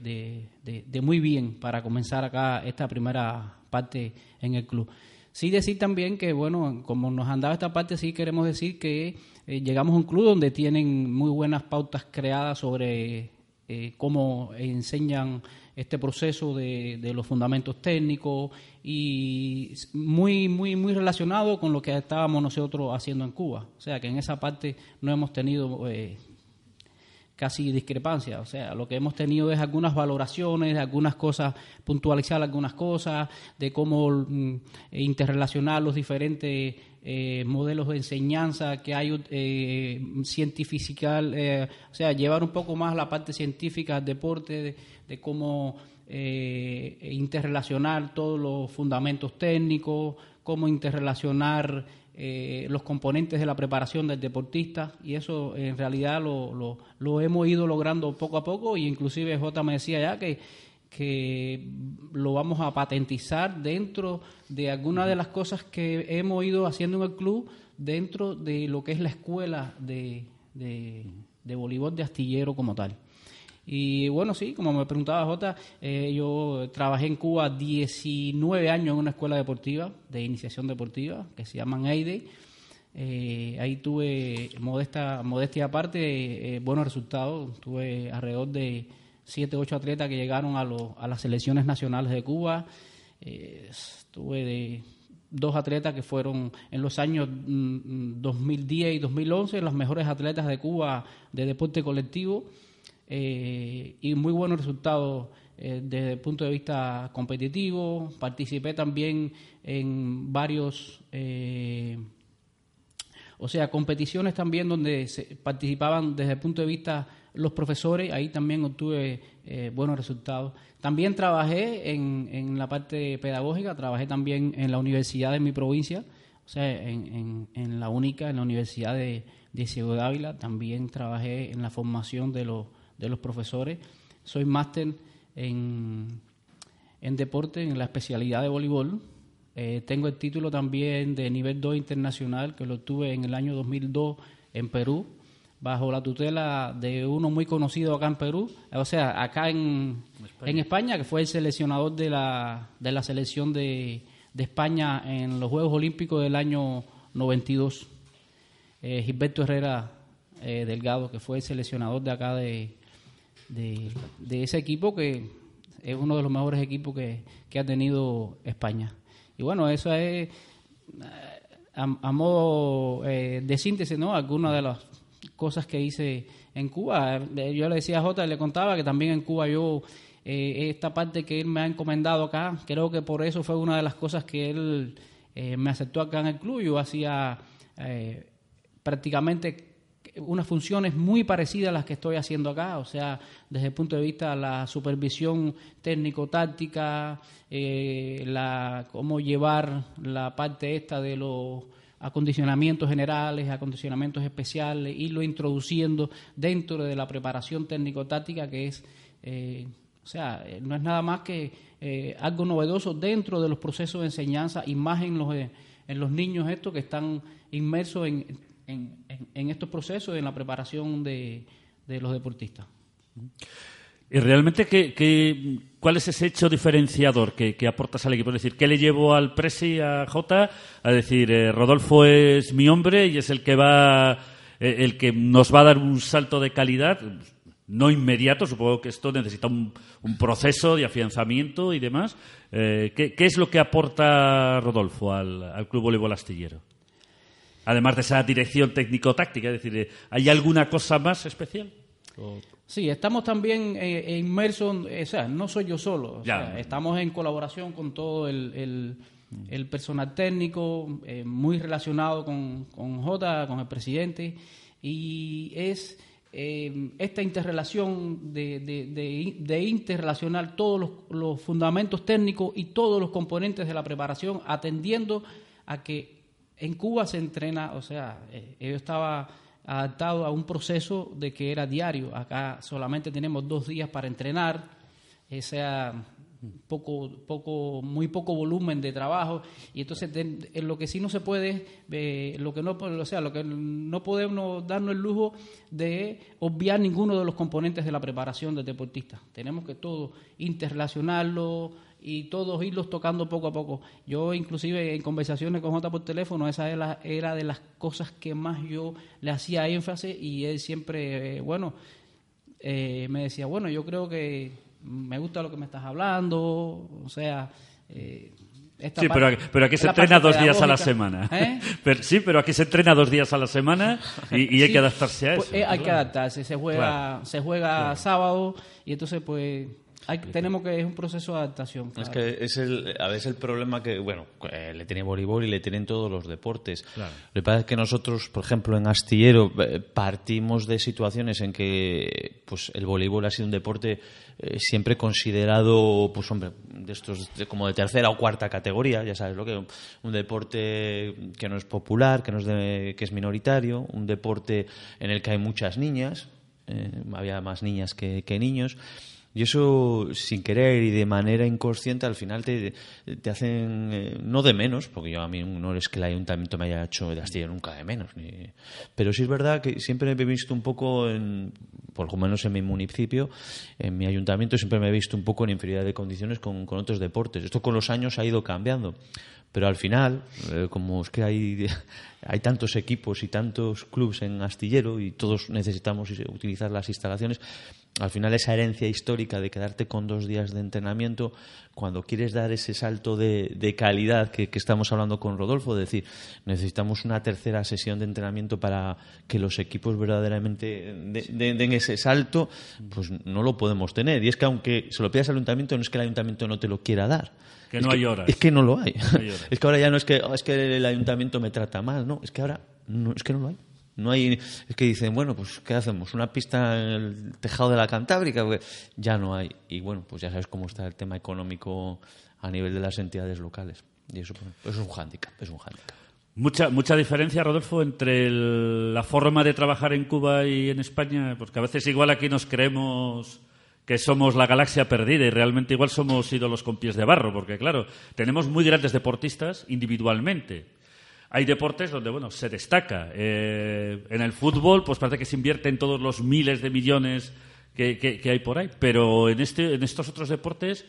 de- muy bien para comenzar acá esta primera parte en el club. Sí decir también que, bueno, como nos han dado esta parte, sí queremos decir que eh, llegamos a un club donde tienen muy buenas pautas creadas sobre eh, cómo enseñan este proceso de, de los fundamentos técnicos y muy, muy, muy relacionado con lo que estábamos nosotros haciendo en Cuba. O sea que en esa parte no hemos tenido eh, casi discrepancia. O sea, lo que hemos tenido es algunas valoraciones, algunas cosas, puntualizar algunas cosas, de cómo mm, interrelacionar los diferentes eh, modelos de enseñanza que hay eh, eh, o sea, llevar un poco más la parte científica al deporte, de, de cómo eh, interrelacionar todos los fundamentos técnicos, cómo interrelacionar eh, los componentes de la preparación del deportista y eso en realidad lo, lo, hemos ido logrando poco a poco y inclusive J me decía ya que, que lo vamos a patentizar dentro de algunas de las cosas que hemos ido haciendo en el club dentro de lo que es la escuela de, de, de voleibol de astillero como tal. Y bueno, sí, como me preguntaba Jota, eh, yo trabajé en Cuba 19 años en una escuela deportiva, de iniciación deportiva, que se llaman EIDE. Eh, ahí tuve, modesta, modestia aparte, eh, buenos resultados. Tuve alrededor de 7, 8 atletas que llegaron a, los- a las selecciones nacionales de Cuba. Eh, tuve de dos atletas que fueron en los años mm, 2010 y 2011 los mejores atletas de Cuba de deporte colectivo eh, y muy buenos resultados eh, desde el punto de vista competitivo. Participé también en varios, eh, o sea, competiciones también donde se participaban desde el punto de vista los profesores, ahí también obtuve eh, buenos resultados. También trabajé en, en la parte pedagógica, trabajé también en la universidad de mi provincia, o sea, en, en- en la única, en la Universidad de, de Ciudad Ávila, también trabajé en la formación de los, de los profesores. Soy máster en, en deporte, en la especialidad de voleibol. Eh, tengo el título también de nivel 2 internacional, que lo tuve en el año 2002 en Perú, bajo la tutela de uno muy conocido acá en Perú, o sea, acá en España, en España que fue el seleccionador de la, de la selección de, de España en los Juegos Olímpicos del año 92. Eh, Gilberto Herrera eh, Delgado, que fue el seleccionador de acá de, de, ese equipo que es uno de los mejores equipos que, que ha tenido España. Y bueno, eso es eh, a, modo eh, de síntesis, ¿no? Algunas de las cosas que hice en Cuba. Eh, Yo le decía a Jota, le contaba que también en Cuba yo, eh, esta parte que él me ha encomendado acá, creo que por eso fue una de las cosas que él eh, me aceptó acá en el club. Yo hacía prácticamente unas funciones muy parecidas a las que estoy haciendo acá, o sea, desde el punto de vista de la supervisión técnico-táctica, eh, la, cómo llevar la parte esta de los acondicionamientos generales, acondicionamientos especiales, irlo introduciendo dentro de la preparación técnico-táctica que es, eh, o sea, eh, no es nada más que eh, algo novedoso dentro de los procesos de enseñanza y más en los, eh, en los niños estos que están inmersos en, en, en- en estos procesos, en la preparación de, de los deportistas. ¿Y realmente qué, qué- cuál es ese hecho diferenciador que, que aportas al equipo? Es decir, ¿qué le llevo al Presi, a Jota, a decir, eh, Rodolfo es mi hombre y es el que va, eh, el que nos va a dar un salto de calidad? no inmediato. Supongo que esto necesita un, un proceso de afianzamiento y demás. Eh, ¿qué, qué es lo que aporta Rodolfo al, al Club Voleibol Astillero? Además de esa dirección técnico-táctica, es decir, eh, ¿hay alguna cosa más especial? O- Sí, estamos también eh, inmersos, eh, o sea, no soy yo solo, o Ya. sea, estamos en colaboración con todo el, el- el personal técnico, eh, muy relacionado con, con J, con el presidente, y es eh, esta interrelación de, de, de- de interrelacionar todos los, los fundamentos técnicos y todos los componentes de la preparación, atendiendo a que en Cuba se entrena, o sea, eh, yo estaba adaptado a un proceso de que era diario. Acá solamente tenemos dos días para entrenar, eh, sea poco, poco, muy poco volumen de trabajo y entonces en lo que sí no se puede, eh, lo que no, o sea, lo que no podemos darnos el lujo de obviar ninguno de los componentes de la preparación del deportista. Tenemos que todo interrelacionarlo y todos irlos tocando poco a poco. Yo inclusive en conversaciones con J por teléfono, esa era, era de las cosas que más yo le hacía énfasis y él siempre, eh, bueno, eh, me decía, bueno, yo creo que me gusta lo que me estás hablando, o sea... eh, esta Sí, parte- pero, pero aquí se entrena dos días a la semana. ¿Eh? Pero- sí, pero aquí se entrena dos días a la semana y, y hay que adaptarse a pues, eso. eh, hay que adaptarse, se juega, Claro. se juega sábado y entonces pues hay, tenemos que es un proceso de adaptación. Es que es el, a veces el problema que, bueno, eh, le tiene voleibol y le tienen todos los deportes. Claro. Lo que pasa es que nosotros, por ejemplo, en Astillero, eh, partimos de situaciones en que pues el voleibol ha sido un deporte eh, siempre considerado, pues hombre, de estos de- como de tercera o cuarta categoría, ya sabes lo que un deporte que no es popular, que no es de- que es minoritario, un deporte en el que hay muchas niñas, eh, había más niñas que, que niños. Y eso, sin querer y de manera inconsciente, al final te, te hacen, eh, no de menos, porque yo a mí no es que el ayuntamiento me haya hecho de Astilla nunca de menos, ni- pero sí es verdad que siempre me he visto un poco, en, por lo menos en mi municipio, en mi ayuntamiento, siempre me he visto un poco en inferioridad de condiciones con, con otros deportes. Esto con los años ha ido cambiando. Pero al final, eh, como es que hay, hay tantos equipos y tantos clubes en Astillero y todos necesitamos utilizar las instalaciones, al final esa herencia histórica de quedarte con dos días de entrenamiento, cuando quieres dar ese salto de, de calidad que, que estamos hablando con Rodolfo, es decir, necesitamos una tercera sesión de entrenamiento para que los equipos verdaderamente de- de- den ese salto, pues no lo podemos tener. Y es que aunque se lo pidas al ayuntamiento, no es que el ayuntamiento no te lo quiera dar. Que Es no hay horas. Es que no lo hay. es que ahora ya no es que, "Oh, es que el ayuntamiento me trata mal, no, es que ahora no, es que no lo hay. No hay, es que dicen, bueno, pues ¿qué hacemos? ¿Una pista en el tejado de la Cantábrica? Ya no hay. Y bueno, pues ya sabes cómo está el tema económico a nivel de las entidades locales. Y eso pues, es un hándicap, es un hándicap. Mucha, mucha diferencia, Rodolfo, entre el- la forma de trabajar en Cuba y en España, porque a veces igual aquí nos creemos que somos la galaxia perdida y realmente igual somos ídolos con pies de barro, porque claro, tenemos muy grandes deportistas individualmente. Hay deportes donde, bueno, se destaca. Eh, en el fútbol, pues parece que se invierte en todos los miles de millones que, hay por ahí, pero en, este, en estos otros deportes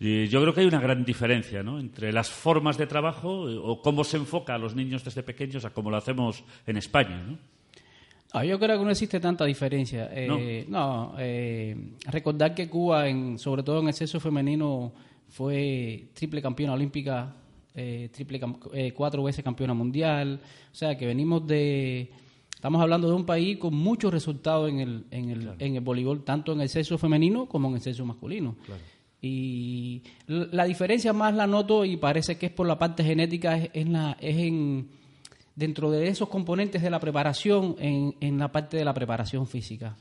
y yo creo que hay una gran diferencia ¿no? entre las formas de trabajo eh, o cómo se enfoca a los niños desde pequeños a cómo lo hacemos en España. ¿no? Ah, yo creo que no existe tanta diferencia. Eh, no, eh, recordar que Cuba, en, sobre todo en el sexo femenino, fue triple campeona olímpica, eh, triple eh, cuatro veces campeona mundial. O sea, que venimos de... Estamos hablando de un país con muchos resultados en el, en el, en el voleibol, tanto en el sexo femenino como en el sexo masculino. Y l- la diferencia más la noto y parece que es por la parte genética, es, es la, es en, dentro de esos componentes de la preparación, en, en la parte de la preparación física.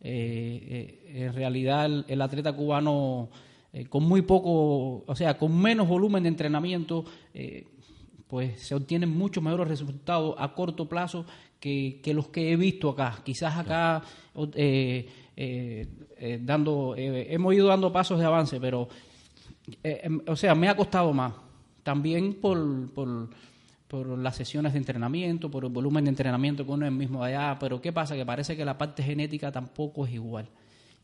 Eh, eh, en realidad, el, el atleta cubano, eh, con muy poco, o sea, con menos volumen de entrenamiento, pues se obtienen muchos mejores resultados a corto plazo que, que los que he visto acá. Quizás acá dando, hemos ido dando pasos de avance, pero, em, o sea, me ha costado más. También por, por, por las sesiones de entrenamiento, por el volumen de entrenamiento que uno es mismo de allá, pero ¿qué pasa? Que parece que la parte genética tampoco es igual.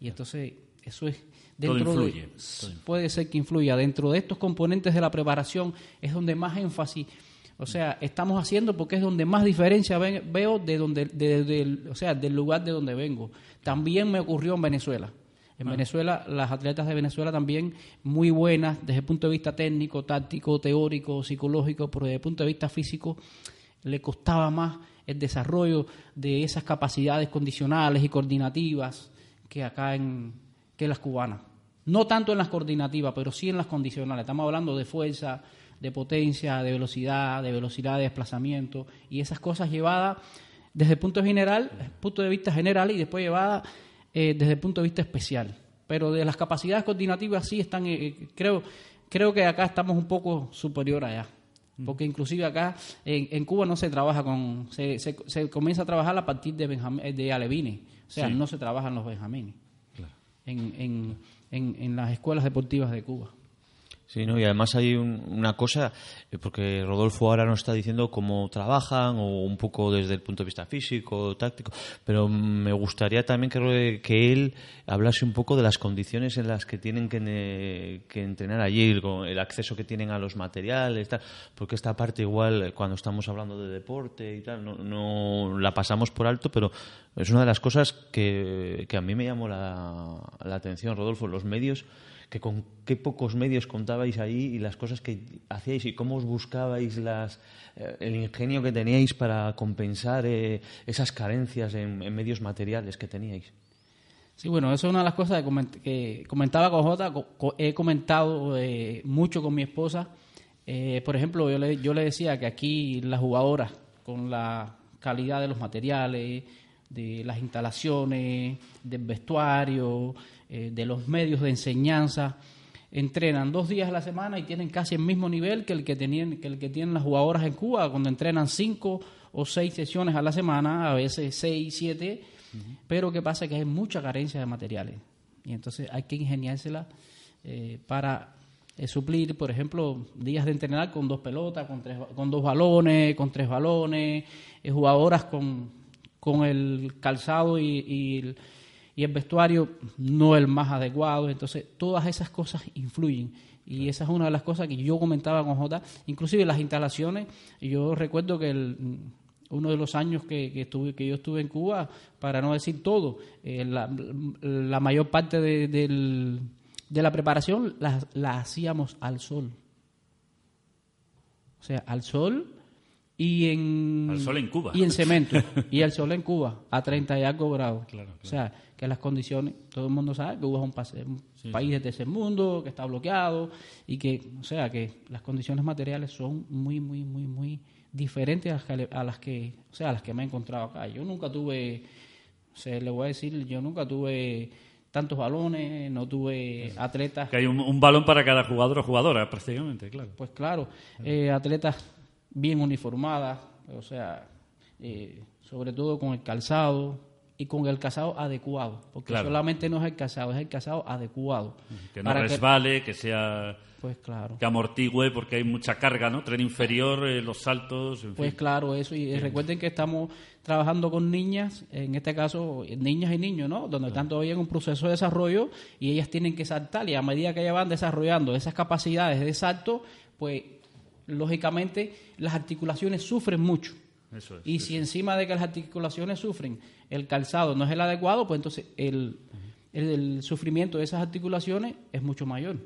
Y entonces, eso es dentro de- influye, todo puede ser que influya. Dentro de estos componentes de la preparación es donde más énfasis, O sea, estamos haciendo porque es donde más diferencia ve- veo de donde, de- del- o sea, del lugar de donde vengo. También me ocurrió en Venezuela. En Venezuela, las atletas de Venezuela también muy buenas desde el punto de vista técnico, táctico, teórico, psicológico, pero desde el punto de vista físico le costaba más el desarrollo de esas capacidades condicionales y coordinativas que acá en que las cubanas. No tanto en las coordinativas, pero sí en las condicionales. Estamos hablando de fuerza, de potencia, de velocidad, de velocidad de desplazamiento y esas cosas llevadas desde el punto general, punto de vista general y después llevadas eh, desde el punto de vista especial. Pero de las capacidades coordinativas sí están, eh, eh, creo, creo que acá estamos un poco superior allá. Porque inclusive acá en, en Cuba no se trabaja con, se, se, se comienza a trabajar a partir de, eh, de alevines, o sea, Sí. no se trabajan los benjamines en, en, en, en las escuelas deportivas de Cuba. Sí, ¿no? y además hay un- una cosa, eh, porque Rodolfo ahora nos está diciendo cómo trabajan, o un poco desde el punto de vista físico, táctico, pero me gustaría también que, él hablase un poco de las condiciones en las que tienen que, entrenar allí, el acceso que tienen a los materiales, porque esta parte igual, eh, cuando estamos hablando de deporte y tal, no, no la pasamos por alto, pero es una de las cosas que, que a mí me llamó la, la atención, Rodolfo, los medios que con qué pocos medios contabais ahí y las cosas que hacíais y cómo os buscabais las, eh, el ingenio que teníais para compensar eh, esas carencias en, medios materiales que teníais. Sí, bueno, eso es una de las cosas que, coment- que comentaba con Jota, he comentado eh, mucho con mi esposa. Por ejemplo, yo le, yo le decía que aquí las jugadoras, con la calidad de los materiales, de las instalaciones, del vestuario, eh, de los medios de enseñanza, entrenan dos días a la semana y tienen casi el mismo nivel que el que, tenían, que el que tienen las jugadoras en Cuba, cuando entrenan cinco o seis sesiones a la semana, a veces seis, siete, pero que pasa que hay mucha carencia de materiales. Y entonces hay que ingeniársela eh, para eh, suplir, por ejemplo, días de entrenar con dos pelotas, con, tres, con dos balones, con tres balones, eh, jugadoras con, con el calzado y, y el, y el vestuario no el más adecuado. Entonces, todas esas cosas influyen. Y esa es una de las cosas que yo comentaba con Jota, inclusive las instalaciones. Yo recuerdo que el, uno de los años que, que, estuve, que yo estuve en Cuba, para no decir todo, eh, la, la mayor parte de, de la preparación la, la hacíamos al sol. O sea, al sol y en Al sol en Cuba. y en cemento y al sol en Cuba a 30 y algo grados. O sea que las condiciones todo el mundo sabe que Cuba es un, pase- un país de tercer mundo que está bloqueado y que o sea que las condiciones materiales son muy muy muy muy diferentes a las que, a las que o sea a las que me he encontrado acá. Yo nunca tuve o sea, le voy a decir yo nunca tuve tantos balones no tuve atletas. Que hay un, un balón para cada jugador o jugadora, prácticamente, claro. pues claro, eh, atletas bien uniformadas, o sea, eh, sobre todo con el calzado y con el calzado adecuado, porque Claro. solamente no es el calzado, es el calzado adecuado. Que no Para resbale, que sea pues claro. que amortigüe porque hay mucha carga, ¿no? Tren inferior, eh, los saltos, en Pues fin. claro, eso. Y recuerden que estamos trabajando con niñas, en este caso niñas y niños, ¿no? Donde están todavía en un proceso de desarrollo y ellas tienen que saltar. Y a medida que ellas van desarrollando esas capacidades de salto, pues lógicamente las articulaciones sufren mucho. Eso es, y si encima de que las articulaciones sufren, el calzado no es el adecuado, pues entonces el, el, el sufrimiento de esas articulaciones es mucho mayor.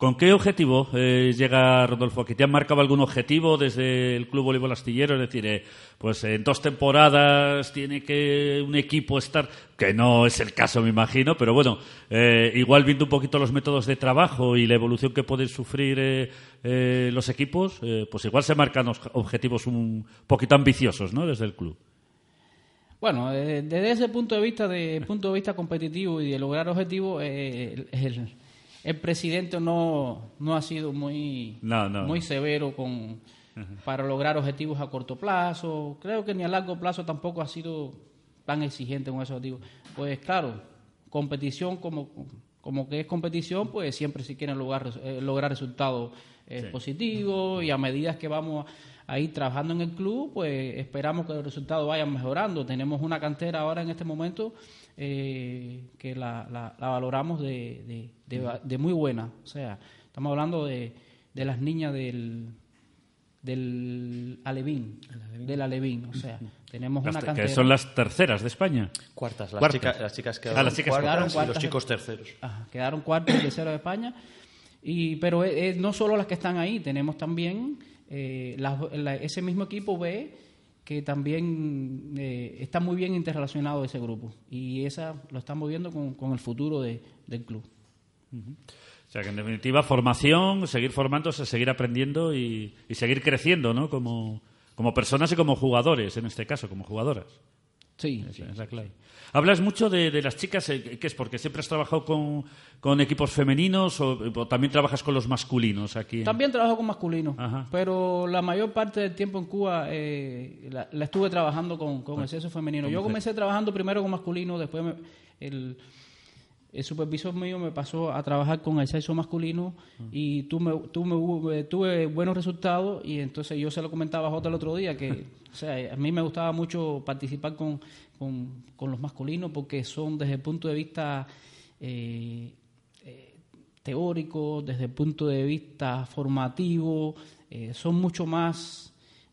¿Con qué objetivo eh, llega Rodolfo? ¿Que te han marcado algún objetivo desde el Club Voleibol Astillero? Es decir, eh, pues en dos temporadas tiene que un equipo estar, que no es el caso, me imagino, pero bueno, eh, igual viendo un poquito los métodos de trabajo y la evolución que pueden sufrir eh, eh, los equipos, eh, pues igual se marcan os- objetivos un poquito ambiciosos, ¿no? Desde el club. Bueno, eh, desde ese punto de vista, de punto de vista competitivo y de lograr objetivos, eh, el, el- el presidente no, no ha sido muy, No, no, muy severo con para lograr objetivos a corto plazo. Creo que ni a largo plazo tampoco ha sido tan exigente con esos objetivos. Pues claro, competición como, como que es competición, pues siempre se quieren lograr, eh, lograr resultados eh, positivos y a medida que vamos a ir trabajando en el club, pues esperamos que los resultados vayan mejorando. Tenemos una cantera ahora en este momento eh, que la, la- la valoramos de, de- de- de muy buena. O sea, estamos hablando de, de las niñas del, del Alevín, del Alevín, o sea, tenemos Las una cantera. que son las terceras de España. Cuartas, las, Cuartas. Chicas, las chicas Ah, quedaron las chicas cuartas, quedaron y cuartas. los chicos terceros. Ajá, quedaron cuartos y terceros de España. Y, pero es- es no solo las que están ahí, tenemos también eh, la- ese mismo equipo B que también eh, está muy bien interrelacionado ese grupo. Y esa lo estamos viendo con, con el futuro de- del club. O sea que en definitiva formación, seguir formándose, seguir aprendiendo y, y seguir creciendo, ¿no? Como, como personas y como jugadores, en este caso, como jugadoras. Sí, Esa es la clave. Hablas mucho de, de las chicas, eh, ¿qué es? Porque siempre has trabajado con, con equipos femeninos o, o también trabajas con los masculinos aquí. en- También trabajo con masculino, Ajá. pero la mayor parte del tiempo en Cuba eh, la, la estuve trabajando con, con el sexo femenino. Yo comencé trabajando primero con masculino, después me- el, el supervisor mío me pasó a trabajar con el sexo masculino y tuve, tuve, tuve buenos resultados y entonces yo se lo comentaba a Jota el otro día que o sea, a mí me gustaba mucho participar con, con, con los masculinos porque son desde el punto de vista... eh, teórico, desde el punto de vista formativo, eh, son mucho más,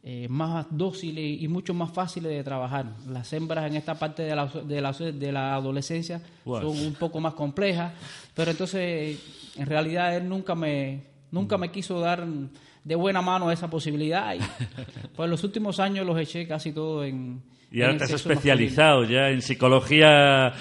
eh, más dóciles y mucho más fáciles de trabajar. Las hembras en esta parte de la, de la, de la adolescencia Wow. son un poco más complejas, pero entonces en realidad él nunca me, nunca me quiso dar de buena mano esa posibilidad y pues los últimos años los eché casi todo en... Y ahora te has especializado ya en psicología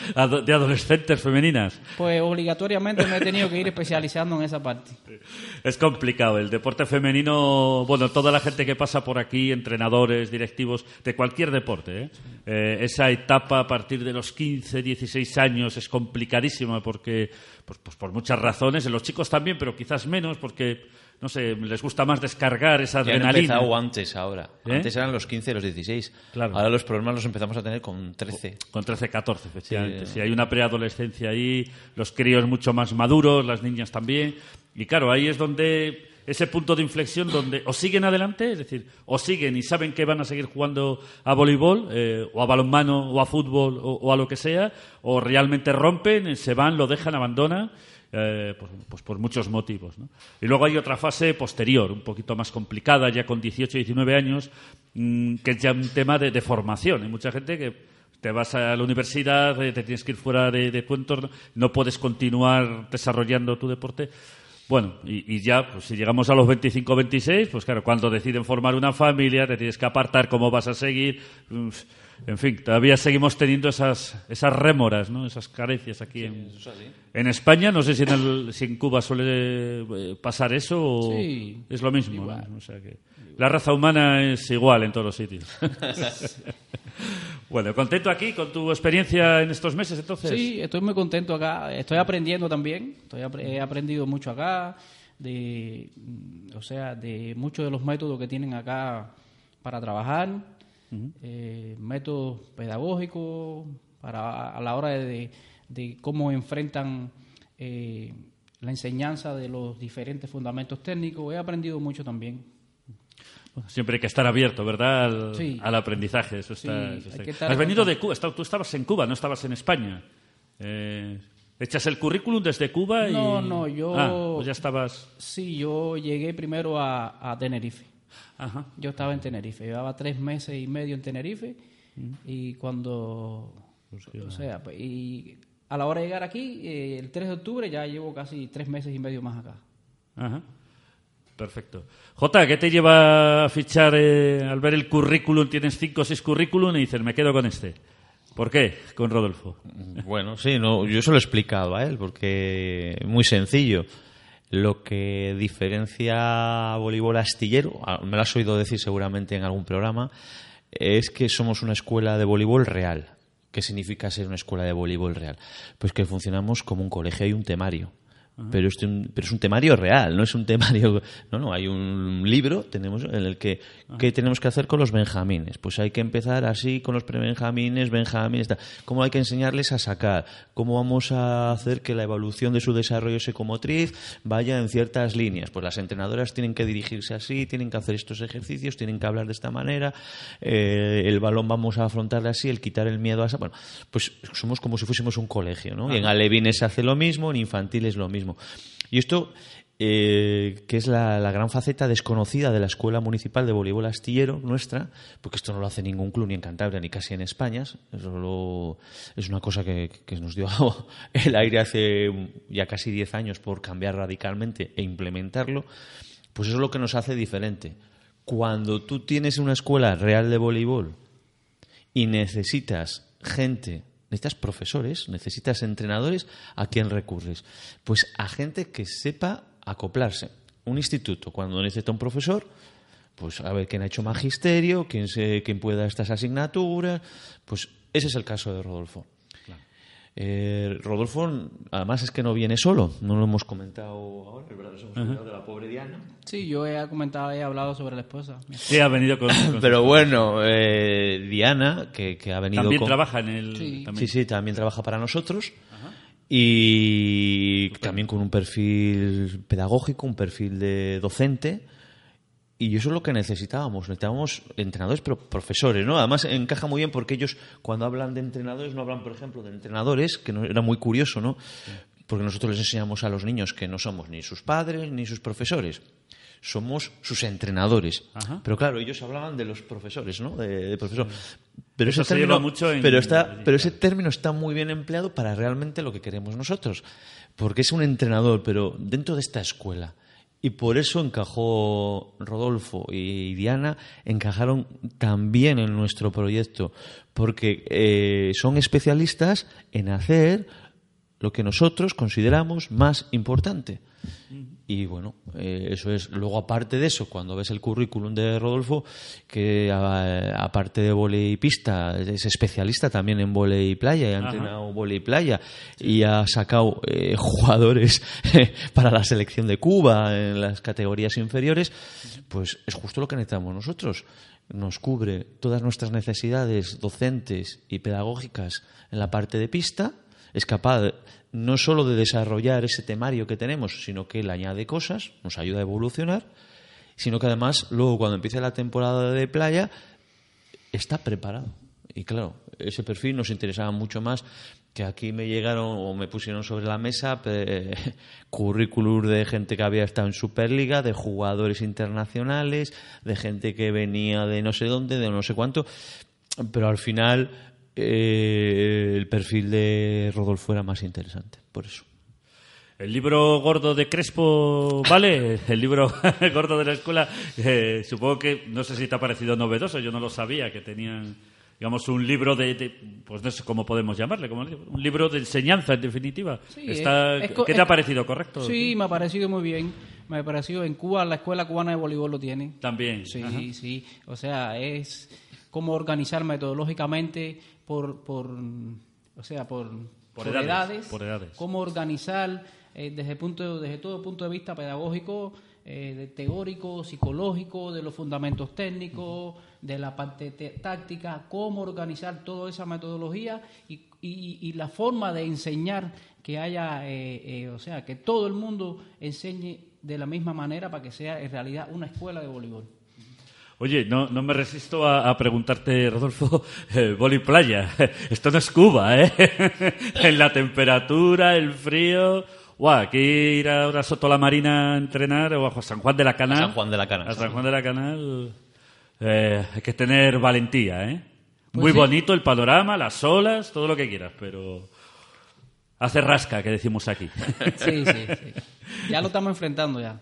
de adolescentes femeninas. masculino. Pues obligatoriamente me he tenido que ir especializando en esa parte. Es complicado. El deporte femenino, bueno, toda la gente que pasa por aquí, entrenadores, directivos, de cualquier deporte, ¿eh? Eh, esa etapa a partir de los 15, 16 años es complicadísima porque, pues, pues por muchas razones, en los chicos también, pero quizás menos porque, no sé, les gusta más descargar esa Ya han adrenalina. empezado antes ahora. ¿Eh? Antes eran los 15, los 16. Claro. Ahora los problemas los empezamos a tener con 13. Con 13, 14, efectivamente. Sí. Si hay una preadolescencia ahí, los críos mucho más maduros, las niñas también. Y claro, ahí es donde ese punto de inflexión donde o siguen adelante, es decir, o siguen y saben que van a seguir jugando a voleibol, eh, o a balonmano, o a fútbol, o, o a lo que sea, o realmente rompen, eh, se van, lo dejan, abandonan. Eh, pues, pues por muchos motivos. ¿no? Y luego hay otra fase posterior, un poquito más complicada, ya con 18, 19 años, mm, que es ya un tema de, formación. Hay mucha gente que te vas a la universidad, eh, te tienes que ir fuera de, de no puedes continuar desarrollando tu deporte. Bueno, y, ya, pues si llegamos a los 25 26, pues claro, cuando deciden formar una familia, te tienes que apartar cómo vas a seguir. Uf, En fin, todavía seguimos teniendo esas, esas rémoras, ¿no? esas carencias aquí en, en España. No sé si en, el- si en Cuba suele eh, pasar eso o Sí, es lo mismo. ¿no? O sea que la raza humana es igual en todos los sitios. bueno, contento aquí con tu experiencia en estos meses, entonces. Sí, estoy muy contento acá. Estoy aprendiendo también. Estoy he aprendido mucho acá, de, o sea, de muchos de los métodos que tienen acá para trabajar, eh, métodos pedagógicos para a la hora de, de cómo enfrentan eh, la enseñanza de los diferentes fundamentos técnicos. He aprendido mucho también. Siempre hay que estar abierto, ¿verdad? Al, Sí. al aprendizaje. Eso está, Sí, eso está hay que bien. estar Has venido en de Cuba. Tú estabas en Cuba, no estabas en España. Eh, ¿Echas el currículum desde Cuba? Y... No, no, yo- Ah, pues ya estabas... Sí, yo llegué primero a, a Tenerife. Ajá. Yo estaba en Tenerife, llevaba tres meses y medio en Tenerife y cuando, o sea, pues, y a la hora de llegar aquí, eh, el 3 de octubre ya llevo casi tres meses y medio más acá. Ajá. Perfecto. Jota, ¿qué te lleva a fichar eh, al ver el currículum? Tienes cinco o seis currículum y dices, me quedo con este. ¿Por qué? Con Rodolfo. Bueno, sí, no, yo se lo he explicado a él, porque muy sencillo. Lo que diferencia a voleibol astillero, me lo has oído decir seguramente en algún programa, es que somos una escuela de voleibol real. ¿Qué significa ser una escuela de voleibol real? Pues que funcionamos como un colegio y un temario. Pero, este, pero es un temario real, no es un temario. No, no, hay un libro tenemos en el que. ¿Qué tenemos que hacer con los benjamines? Pues hay que empezar así con los prebenjamines, benjamines. tal. ¿Cómo hay que enseñarles a sacar? ¿Cómo vamos a hacer que la evolución de su desarrollo psicomotriz vaya en ciertas líneas? Pues las entrenadoras tienen que dirigirse así, tienen que hacer estos ejercicios, tienen que hablar de esta manera. eh, el balón vamos a afrontarle así, el quitar el miedo a esa. Bueno, pues somos como si fuésemos un colegio, ¿no? Y en alevines se hace lo mismo, en infantiles lo mismo. Y esto eh, que es la, gran faceta desconocida de la Escuela Municipal de Voleibol Astillero nuestra, porque esto no lo hace ningún club ni en Cantabria ni casi en España. Eso es una cosa que, que nos dio el aire hace ya casi 10 años por cambiar radicalmente e implementarlo. Pues eso es lo que nos hace diferente. Cuando tú tienes una escuela real de voleibol y necesitas gente, necesitas profesores, necesitas entrenadores, ¿a quién recurres? Pues a gente que sepa acoplarse. Un instituto, cuando necesita un profesor, pues a ver quién ha hecho magisterio, quién, se, quién puede dar estas asignaturas, pues ese es el caso de Rodolfo. Eh, Rodolfo, además es que no viene solo, no lo hemos comentado ahora, nos hemos olvidado de la pobre Diana. Sí, yo he comentado, he hablado sobre la esposa. Sí, ha venido con... con- Pero bueno, eh, Diana, que, que ha venido También con... trabaja en el... Sí. también. Sí, sí, también trabaja para nosotros. Y también con un perfil pedagógico, un perfil de docente. Y eso es lo que necesitábamos. Necesitábamos entrenadores, pero profesores, ¿no? Además encaja muy bien porque ellos, cuando hablan de entrenadores, no hablan, por ejemplo, de entrenadores, que no- era muy curioso, ¿no? Porque nosotros les enseñamos a los niños que no somos ni sus padres ni sus profesores. Somos sus entrenadores. Ajá. Pero claro, ellos hablaban de los profesores, ¿no? De, de profesor. Pero Eso ese término, mucho en- pero está, pero ese término está muy bien empleado para realmente lo que queremos nosotros, porque es un entrenador, pero dentro de esta escuela. Y por eso encajó Rodolfo y Diana, encajaron también en nuestro proyecto, porque eh, son especialistas en hacer lo que nosotros consideramos más importante. Y bueno, eh, eso es. Luego, aparte de eso, cuando ves el currículum de Rodolfo, que a- aparte de volei y pista, es especialista también en volei y playa, y ha entrenado volei y playa, y ha sacado eh, jugadores para la selección de Cuba en las categorías inferiores, pues es justo lo que necesitamos nosotros. Nos cubre todas nuestras necesidades docentes y pedagógicas en la parte de pista, es capaz no solo de desarrollar ese temario que tenemos, sino que él añade cosas, nos ayuda a evolucionar, sino que además luego cuando empiece la temporada de playa está preparado. Y claro, ese perfil nos interesaba mucho más que aquí me llegaron o me pusieron sobre la mesa eh, currículum de gente que había estado en Superliga, de jugadores internacionales, de gente que venía de no sé dónde, de no sé cuánto, pero al final eh, el perfil de Rodolfo era más interesante, por eso. El libro gordo de Crespo, ¿vale? El libro gordo de la escuela, eh, supongo que, no sé si te ha parecido novedoso, yo no lo sabía, que tenían, digamos, un libro de, de- pues no sé cómo podemos llamarle, como un libro de enseñanza, en definitiva. Sí, Está, es- es co- ¿Qué te ha parecido, correcto? Sí, me ha parecido muy bien. Me ha parecido en Cuba, la escuela cubana de voleibol lo tiene. También. Sí, ajá. sí. O sea, es cómo organizar metodológicamente por, por o sea, por, Por edades, por edades. Cómo organizar eh, desde, punto, desde todo punto de vista pedagógico, eh, de teórico, psicológico, de los fundamentos técnicos, de la parte te- táctica, cómo organizar toda esa metodología y, y- y la forma de enseñar que haya, eh, eh, o sea, que todo el mundo enseñe de la misma manera para que sea en realidad una escuela de voleibol. Oye, no, no me resisto a, a preguntarte, Rodolfo, eh, boli playa. Esto no es Cuba, ¿eh? en la temperatura, el frío. Guau, aquí ir ahora a Soto la Marina a entrenar o a San Juan de la Canal. A San Juan de la Canal. A San Juan de la Canal. eh, hay que tener valentía, ¿eh? Pues Muy sí. bonito el panorama, las olas, todo lo que quieras, pero hace rasca, que decimos aquí. Sí, sí, sí. Ya lo estamos enfrentando ya.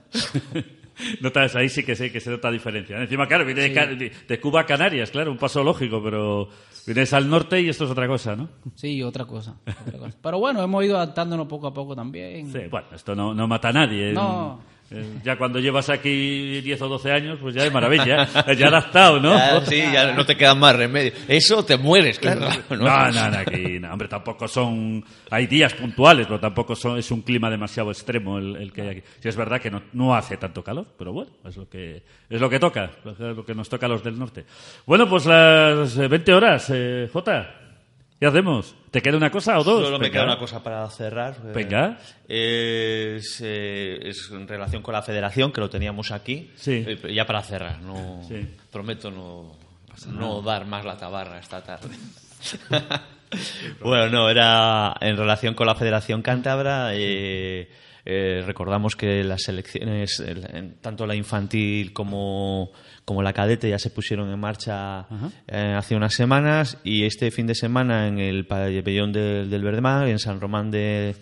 Notas, ahí sí que sé que se nota diferencia. Encima, claro, viene de, Cuba a Canarias, claro, un paso lógico, pero vienes al norte y esto es otra cosa, ¿no? Sí, otra cosa, otra cosa. Pero bueno, hemos ido adaptándonos poco a poco también. Sí, bueno, esto no, no mata a nadie. No. Eh, ya cuando llevas aquí 10 o 12 años, pues ya es maravilla. ya adaptado, ¿no? Ya, sí, ya no te queda más remedio. Eso te mueres, claro. No, no, no, aquí, no, hombre, tampoco son... Hay días puntuales, pero tampoco son, es un clima demasiado extremo el, el que hay aquí. Sí, es verdad que no, no hace tanto calor, pero bueno, es lo que, es lo que toca, es lo que nos toca a los del norte. Bueno, pues las eh, 20 horas, eh, Jota, ¿qué hacemos? ¿Te queda una cosa o dos? Solo me Venga. queda una cosa para cerrar. eh, Venga. Es, eh, es en relación con la federación, que lo teníamos aquí. Sí. Eh, ya para cerrar. No, Sí. Prometo no, no dar más la tabarra esta tarde. bueno, no, era en relación con la Federación Cántabra. eh, Eh, recordamos que las selecciones, el- en- tanto la infantil como, como la cadete, ya se pusieron en marcha eh, hace unas semanas y este fin de semana en el pabellón del del Verdemar, en San Román de,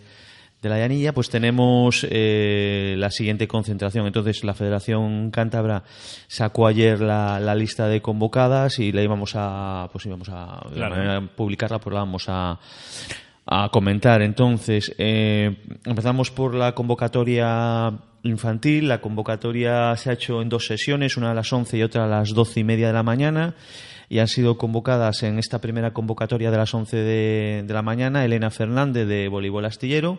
de la Llanilla, pues tenemos eh, la siguiente concentración. Entonces, la Federación Cántabra sacó ayer la, la lista de convocadas y la íbamos a, pues íbamos a, de manera de publicarla, pues la vamos a, a comentar. Entonces, eh, empezamos por la convocatoria infantil. La convocatoria se ha hecho en dos sesiones, una a las 11 y otra a las 12 y media de la mañana. Y han sido convocadas en esta primera convocatoria de las 11 de, de la mañana Elena Fernández de voleibol astillero,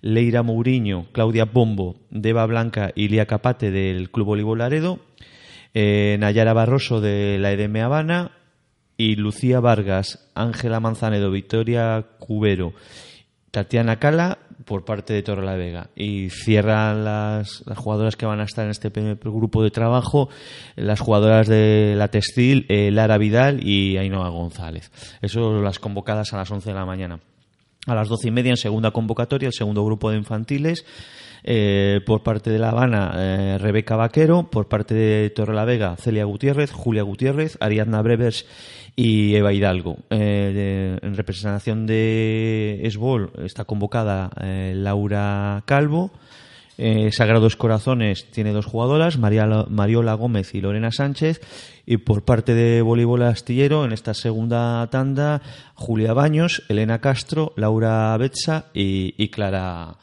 Leira Mourinho, Claudia Pombo, Deva Blanca y Lía Capate del Club Voleibol Laredo, eh, Nayara Barroso de la EDM Habana y Lucía Vargas, Ángela Manzanedo, Victoria Cubero, Tatiana Cala por parte de Torre la Vega. Y cierran las, las jugadoras que van a estar en este primer grupo de trabajo, las jugadoras de la Textil, eh, Lara Vidal y Ainhoa González. Eso las convocadas a las 11 de la mañana. A las doce y media en segunda convocatoria, el segundo grupo de infantiles. eh, por parte de La Habana, eh, Rebeca Vaquero. Por parte de Torrelavega, Celia Gutiérrez, Julia Gutiérrez, Ariadna Brevers y Eva Hidalgo. Eh, en representación de Esbol está convocada Laura Calvo. Eh, Sagrados Corazones tiene dos jugadoras, María- Mariola Gómez y Lorena Sánchez. Y por parte de Voleibol Astillero, en esta segunda tanda, Julia Baños, Elena Castro, Laura Betza y, y Clara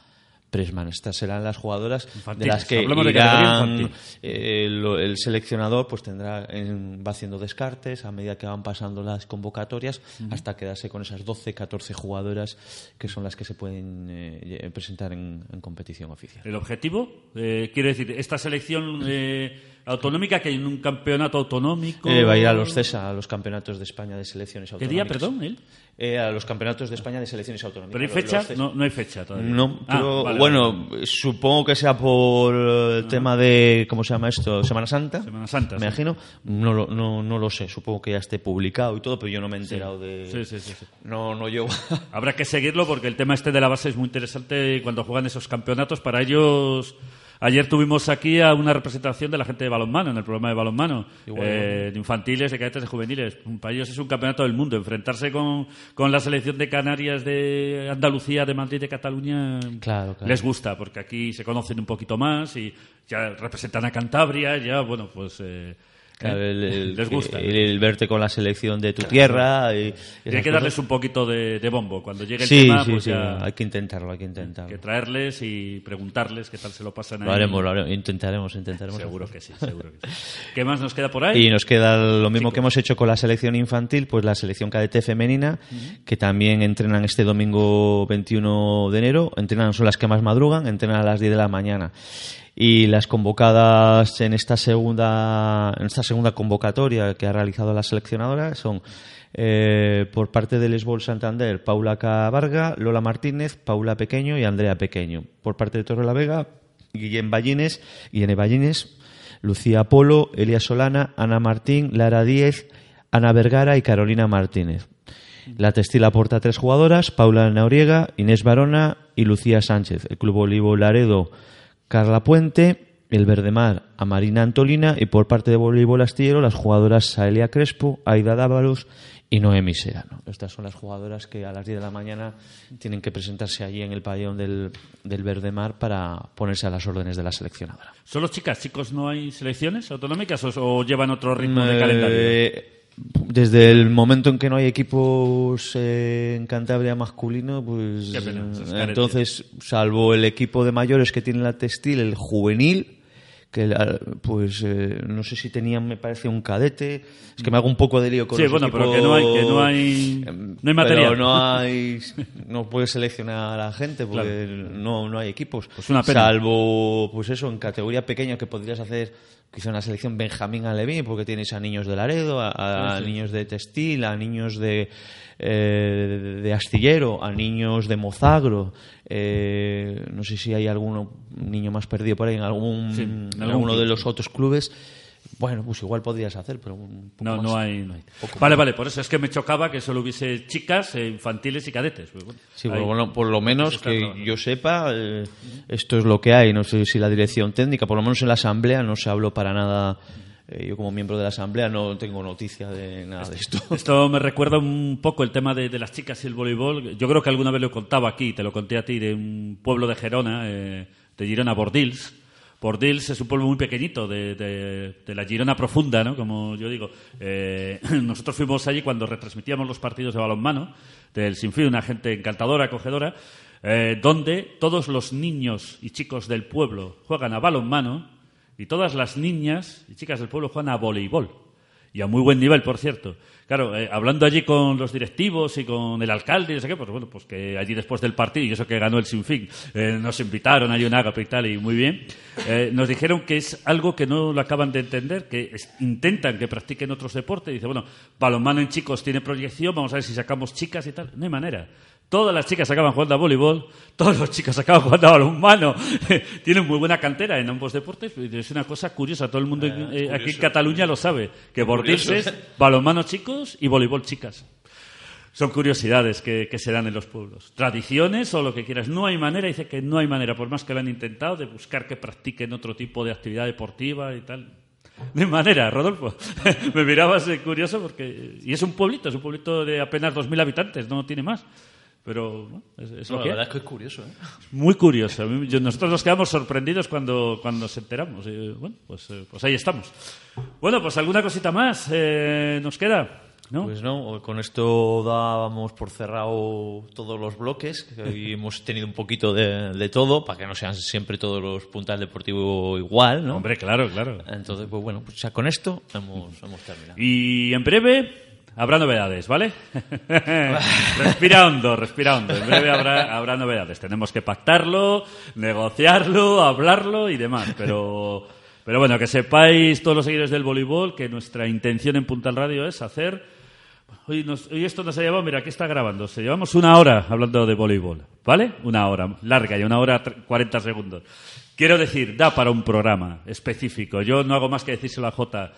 Presman. Estas serán las jugadoras de las que de irán, infantil. eh, lo- el seleccionador pues tendrá en- va haciendo descartes a medida que van pasando las convocatorias hasta quedarse con esas 12, 14 jugadoras que son las que se pueden eh, presentar en, en competición oficial. El objetivo, eh, quiere decir, esta selección eh, autonómica que hay en un campeonato autonómico. Eh, va a ir a los CESA, a los campeonatos de España de selecciones ¿Qué autonómicas. día, perdón? él? Eh, a los campeonatos de España de selecciones autonómicas. ¿Pero hay fecha? los. No, no hay fecha todavía. No, Ah, pero vale, bueno, vale. supongo que sea por eh, el tema de, ¿cómo se llama esto? Semana Santa. Semana Santa, Me sí. imagino. No, lo- no, no lo sé, supongo que ya esté publicado y todo, pero yo no me he enterado de... Sí, sí, sí, sí. No, no llevo... Habrá que seguirlo porque el tema este de la base es muy interesante cuando juegan esos campeonatos. Para ellos, ayer tuvimos aquí a una representación de la gente de balonmano en el programa de balonmano, eh, de infantiles, de cadetes, de juveniles. Para ellos es un campeonato del mundo. Enfrentarse con, con la selección de Canarias, de Andalucía, de Madrid, de Cataluña, Claro, claro. les gusta porque aquí se conocen un poquito más y ya representan a Cantabria, ya, bueno, pues... eh, Claro, el, el- les gusta. El, el verte con la selección de tu tierra y... y Hay que darles un poquito de, de bombo. Cuando llegue el Sí, tema, sí, pues sí, ya hay que intentarlo, hay que intentarlo. que traerles y preguntarles qué tal se lo pasan ahí. Lo haremos, lo haremos, intentaremos, intentaremos. Seguro que sí, seguro que sí. ¿Qué más nos queda por ahí? Y nos queda lo mismo Chicos. que hemos hecho con la selección infantil, pues la selección cadete femenina, que también entrenan este domingo 21 de enero. Entrenan, son las que más madrugan, entrenan a las 10 de la mañana. Y las convocadas en esta segunda, en esta segunda convocatoria que ha realizado la seleccionadora son eh, por parte del Esbol Santander, Paula Cabarga, Lola Martínez, Paula Pequeño y Andrea Pequeño. Por parte de Torre la Vega, Guillén Ballines, Guillén Ballines, Lucía Polo, Elia Solana, Ana Martín, Lara Díez, Ana Vergara y Carolina Martínez. La Textil aporta tres jugadoras, Paula Nauriega, Inés Barona y Lucía Sánchez. El Club Olivo Laredo, Carla Puente, el Verdemar a Marina Antolina y por parte de Voleibol Astillero las jugadoras Saelia Crespo, Aida Dávalos y Noemi Serano. Estas son las jugadoras que a las 10 de la mañana tienen que presentarse allí en el pabellón del, del Verdemar para ponerse a las órdenes de la seleccionadora. ¿Solo chicas, chicos, no hay selecciones autonómicas o, o llevan otro ritmo de Eh, calendario? Desde el momento en que no hay equipos eh, en Cantabria masculino, pues pena, eh, entonces, salvo el equipo de mayores que tiene la textil, el juvenil, que pues eh, no sé si tenían, me parece, un cadete. Es que me hago un poco de lío con Sí, los bueno, pero que no hay- que no hay- em, no hay material. Pero no hay, no puedes seleccionar a la gente porque no, no hay equipos. Pues una pena. Salvo, pues eso, en categoría pequeña que podrías hacer quizá una selección Benjamín Alevín, porque tienes a niños de Laredo, a, a niños de Textil, a niños de, eh, de Astillero, a niños de Mozagro. eh, no sé si hay alguno niño más perdido por ahí en algún, Sí, en algún alguno de los otros clubes. Bueno, pues igual podrías hacer, pero un poco No, más. no hay, no hay. Poco Vale, vale, por eso es que me chocaba que solo hubiese chicas, eh, infantiles y cadetes. Pues bueno, Sí, por, bueno, por lo menos que trabajando. yo sepa, eh, esto es lo que hay. No sé si la dirección técnica, por lo menos en la asamblea, no se habló para nada. Eh, yo como miembro de la asamblea no tengo noticia de nada de esto. Esto me recuerda un poco el tema de, las chicas y el voleibol. Yo creo que alguna vez lo he contado aquí, te lo conté a ti, de un pueblo de Gerona, eh, de Girona, Bordils. Bordils es un pueblo muy pequeñito, de la Girona profunda, ¿no? Como yo digo. Eh, nosotros fuimos allí cuando retransmitíamos los partidos de balonmano del Sinfín, una gente encantadora, acogedora, eh, donde todos los niños y chicos del pueblo juegan a balonmano y todas las niñas y chicas del pueblo juegan a voleibol y a muy buen nivel, por cierto. Claro, eh, hablando allí con los directivos y con el alcalde y no sé qué, pues bueno, pues que allí después del partido, y eso que ganó el Sinfín, eh, nos invitaron a un ágape y tal, y muy bien, eh, nos dijeron que es algo que no lo acaban de entender, que intentan que practiquen otros deportes, dice, bueno, balonmano en chicos tiene proyección, vamos a ver si sacamos chicas y tal, no hay manera. Todas las chicas acaban jugando a voleibol, todos los chicos acaban jugando a balonmano. Tienen muy buena cantera en ambos deportes. Es una cosa curiosa, todo el mundo en- eh, aquí en Cataluña lo sabe, que Bordils es balonmano chicos y voleibol chicas. Son curiosidades que, que se dan en los pueblos. Tradiciones o lo que quieras. No hay manera, dice que no hay manera, por más que lo han intentado, de buscar que practiquen otro tipo de actividad deportiva y tal. No hay manera, Rodolfo. Me mirabas eh, curioso porque... Y es un pueblito, es un pueblito de apenas 2.000 habitantes, no tiene más. Pero bueno, es, es No, la verdad es que es curioso, ¿eh? Muy curioso. Yo- nosotros nos quedamos sorprendidos cuando, cuando nos enteramos. Y, bueno, pues, eh, pues ahí estamos. Bueno, pues alguna cosita más eh, nos queda, ¿no? Pues no, con esto dábamos por cerrado todos los bloques que hoy hemos tenido un poquito de, de todo para que no sean siempre todos los puntas deportivos igual, ¿no? Hombre, claro, claro. Entonces, pues bueno, pues ya con esto hemos, hemos terminado. Y en breve habrá novedades, ¿vale? respira hondo, respira hondo. En breve habrá, habrá novedades. Tenemos que pactarlo, negociarlo, hablarlo y demás. Pero, pero bueno, que sepáis todos los seguidores del voleibol que nuestra intención en Puntal Radio es hacer... Hoy, nos- hoy esto nos ha llevado, mira, aquí está grabando. Se llevamos una hora hablando de voleibol, ¿vale? Una hora larga y una hora 40 segundos. Quiero decir, da para un programa específico. Yo no hago más que decírselo a Jota.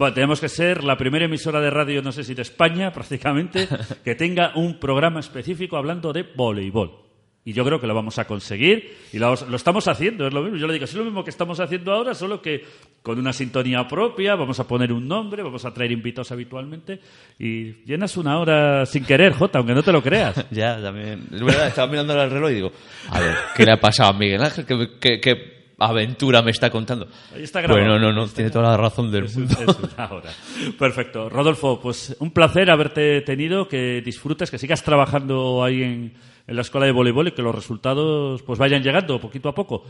Va, tenemos que ser la primera emisora de radio, no sé si de España prácticamente, que tenga un programa específico hablando de voleibol. Y yo creo que lo vamos a conseguir y lo, lo estamos haciendo, es lo mismo. Yo le digo, es lo mismo que estamos haciendo ahora, solo que con una sintonía propia, vamos a poner un nombre, vamos a traer invitados habitualmente y llenas una hora sin querer, Jota, aunque no te lo creas. Ya, también. Es verdad, estaba mirando el reloj y digo, a ver, ¿qué le ha pasado a Miguel Ángel? ¿Qué, qué- qué aventura me está contando? Ahí está grabado. Bueno, no, no, tiene toda la razón del Es, mundo. es una hora. Perfecto. Rodolfo, pues un placer haberte tenido, que disfrutes, que sigas trabajando ahí en, en la escuela de voleibol y que los resultados pues vayan llegando poquito a poco.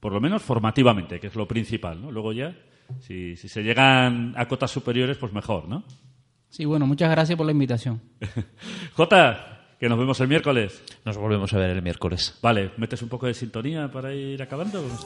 Por lo menos formativamente, que es lo principal, ¿no? Luego ya, si, si se llegan a cotas superiores, pues mejor, ¿no? Sí, bueno, muchas gracias por la invitación. Jota, que nos vemos el miércoles. Nos volvemos a ver el miércoles. Vale, ¿metes un poco de sintonía para ir acabando? Vamos.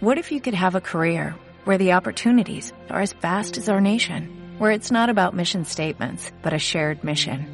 What if you could have a career where the opportunities are as vast as our nation, where it's not about mission statements, but a shared mission?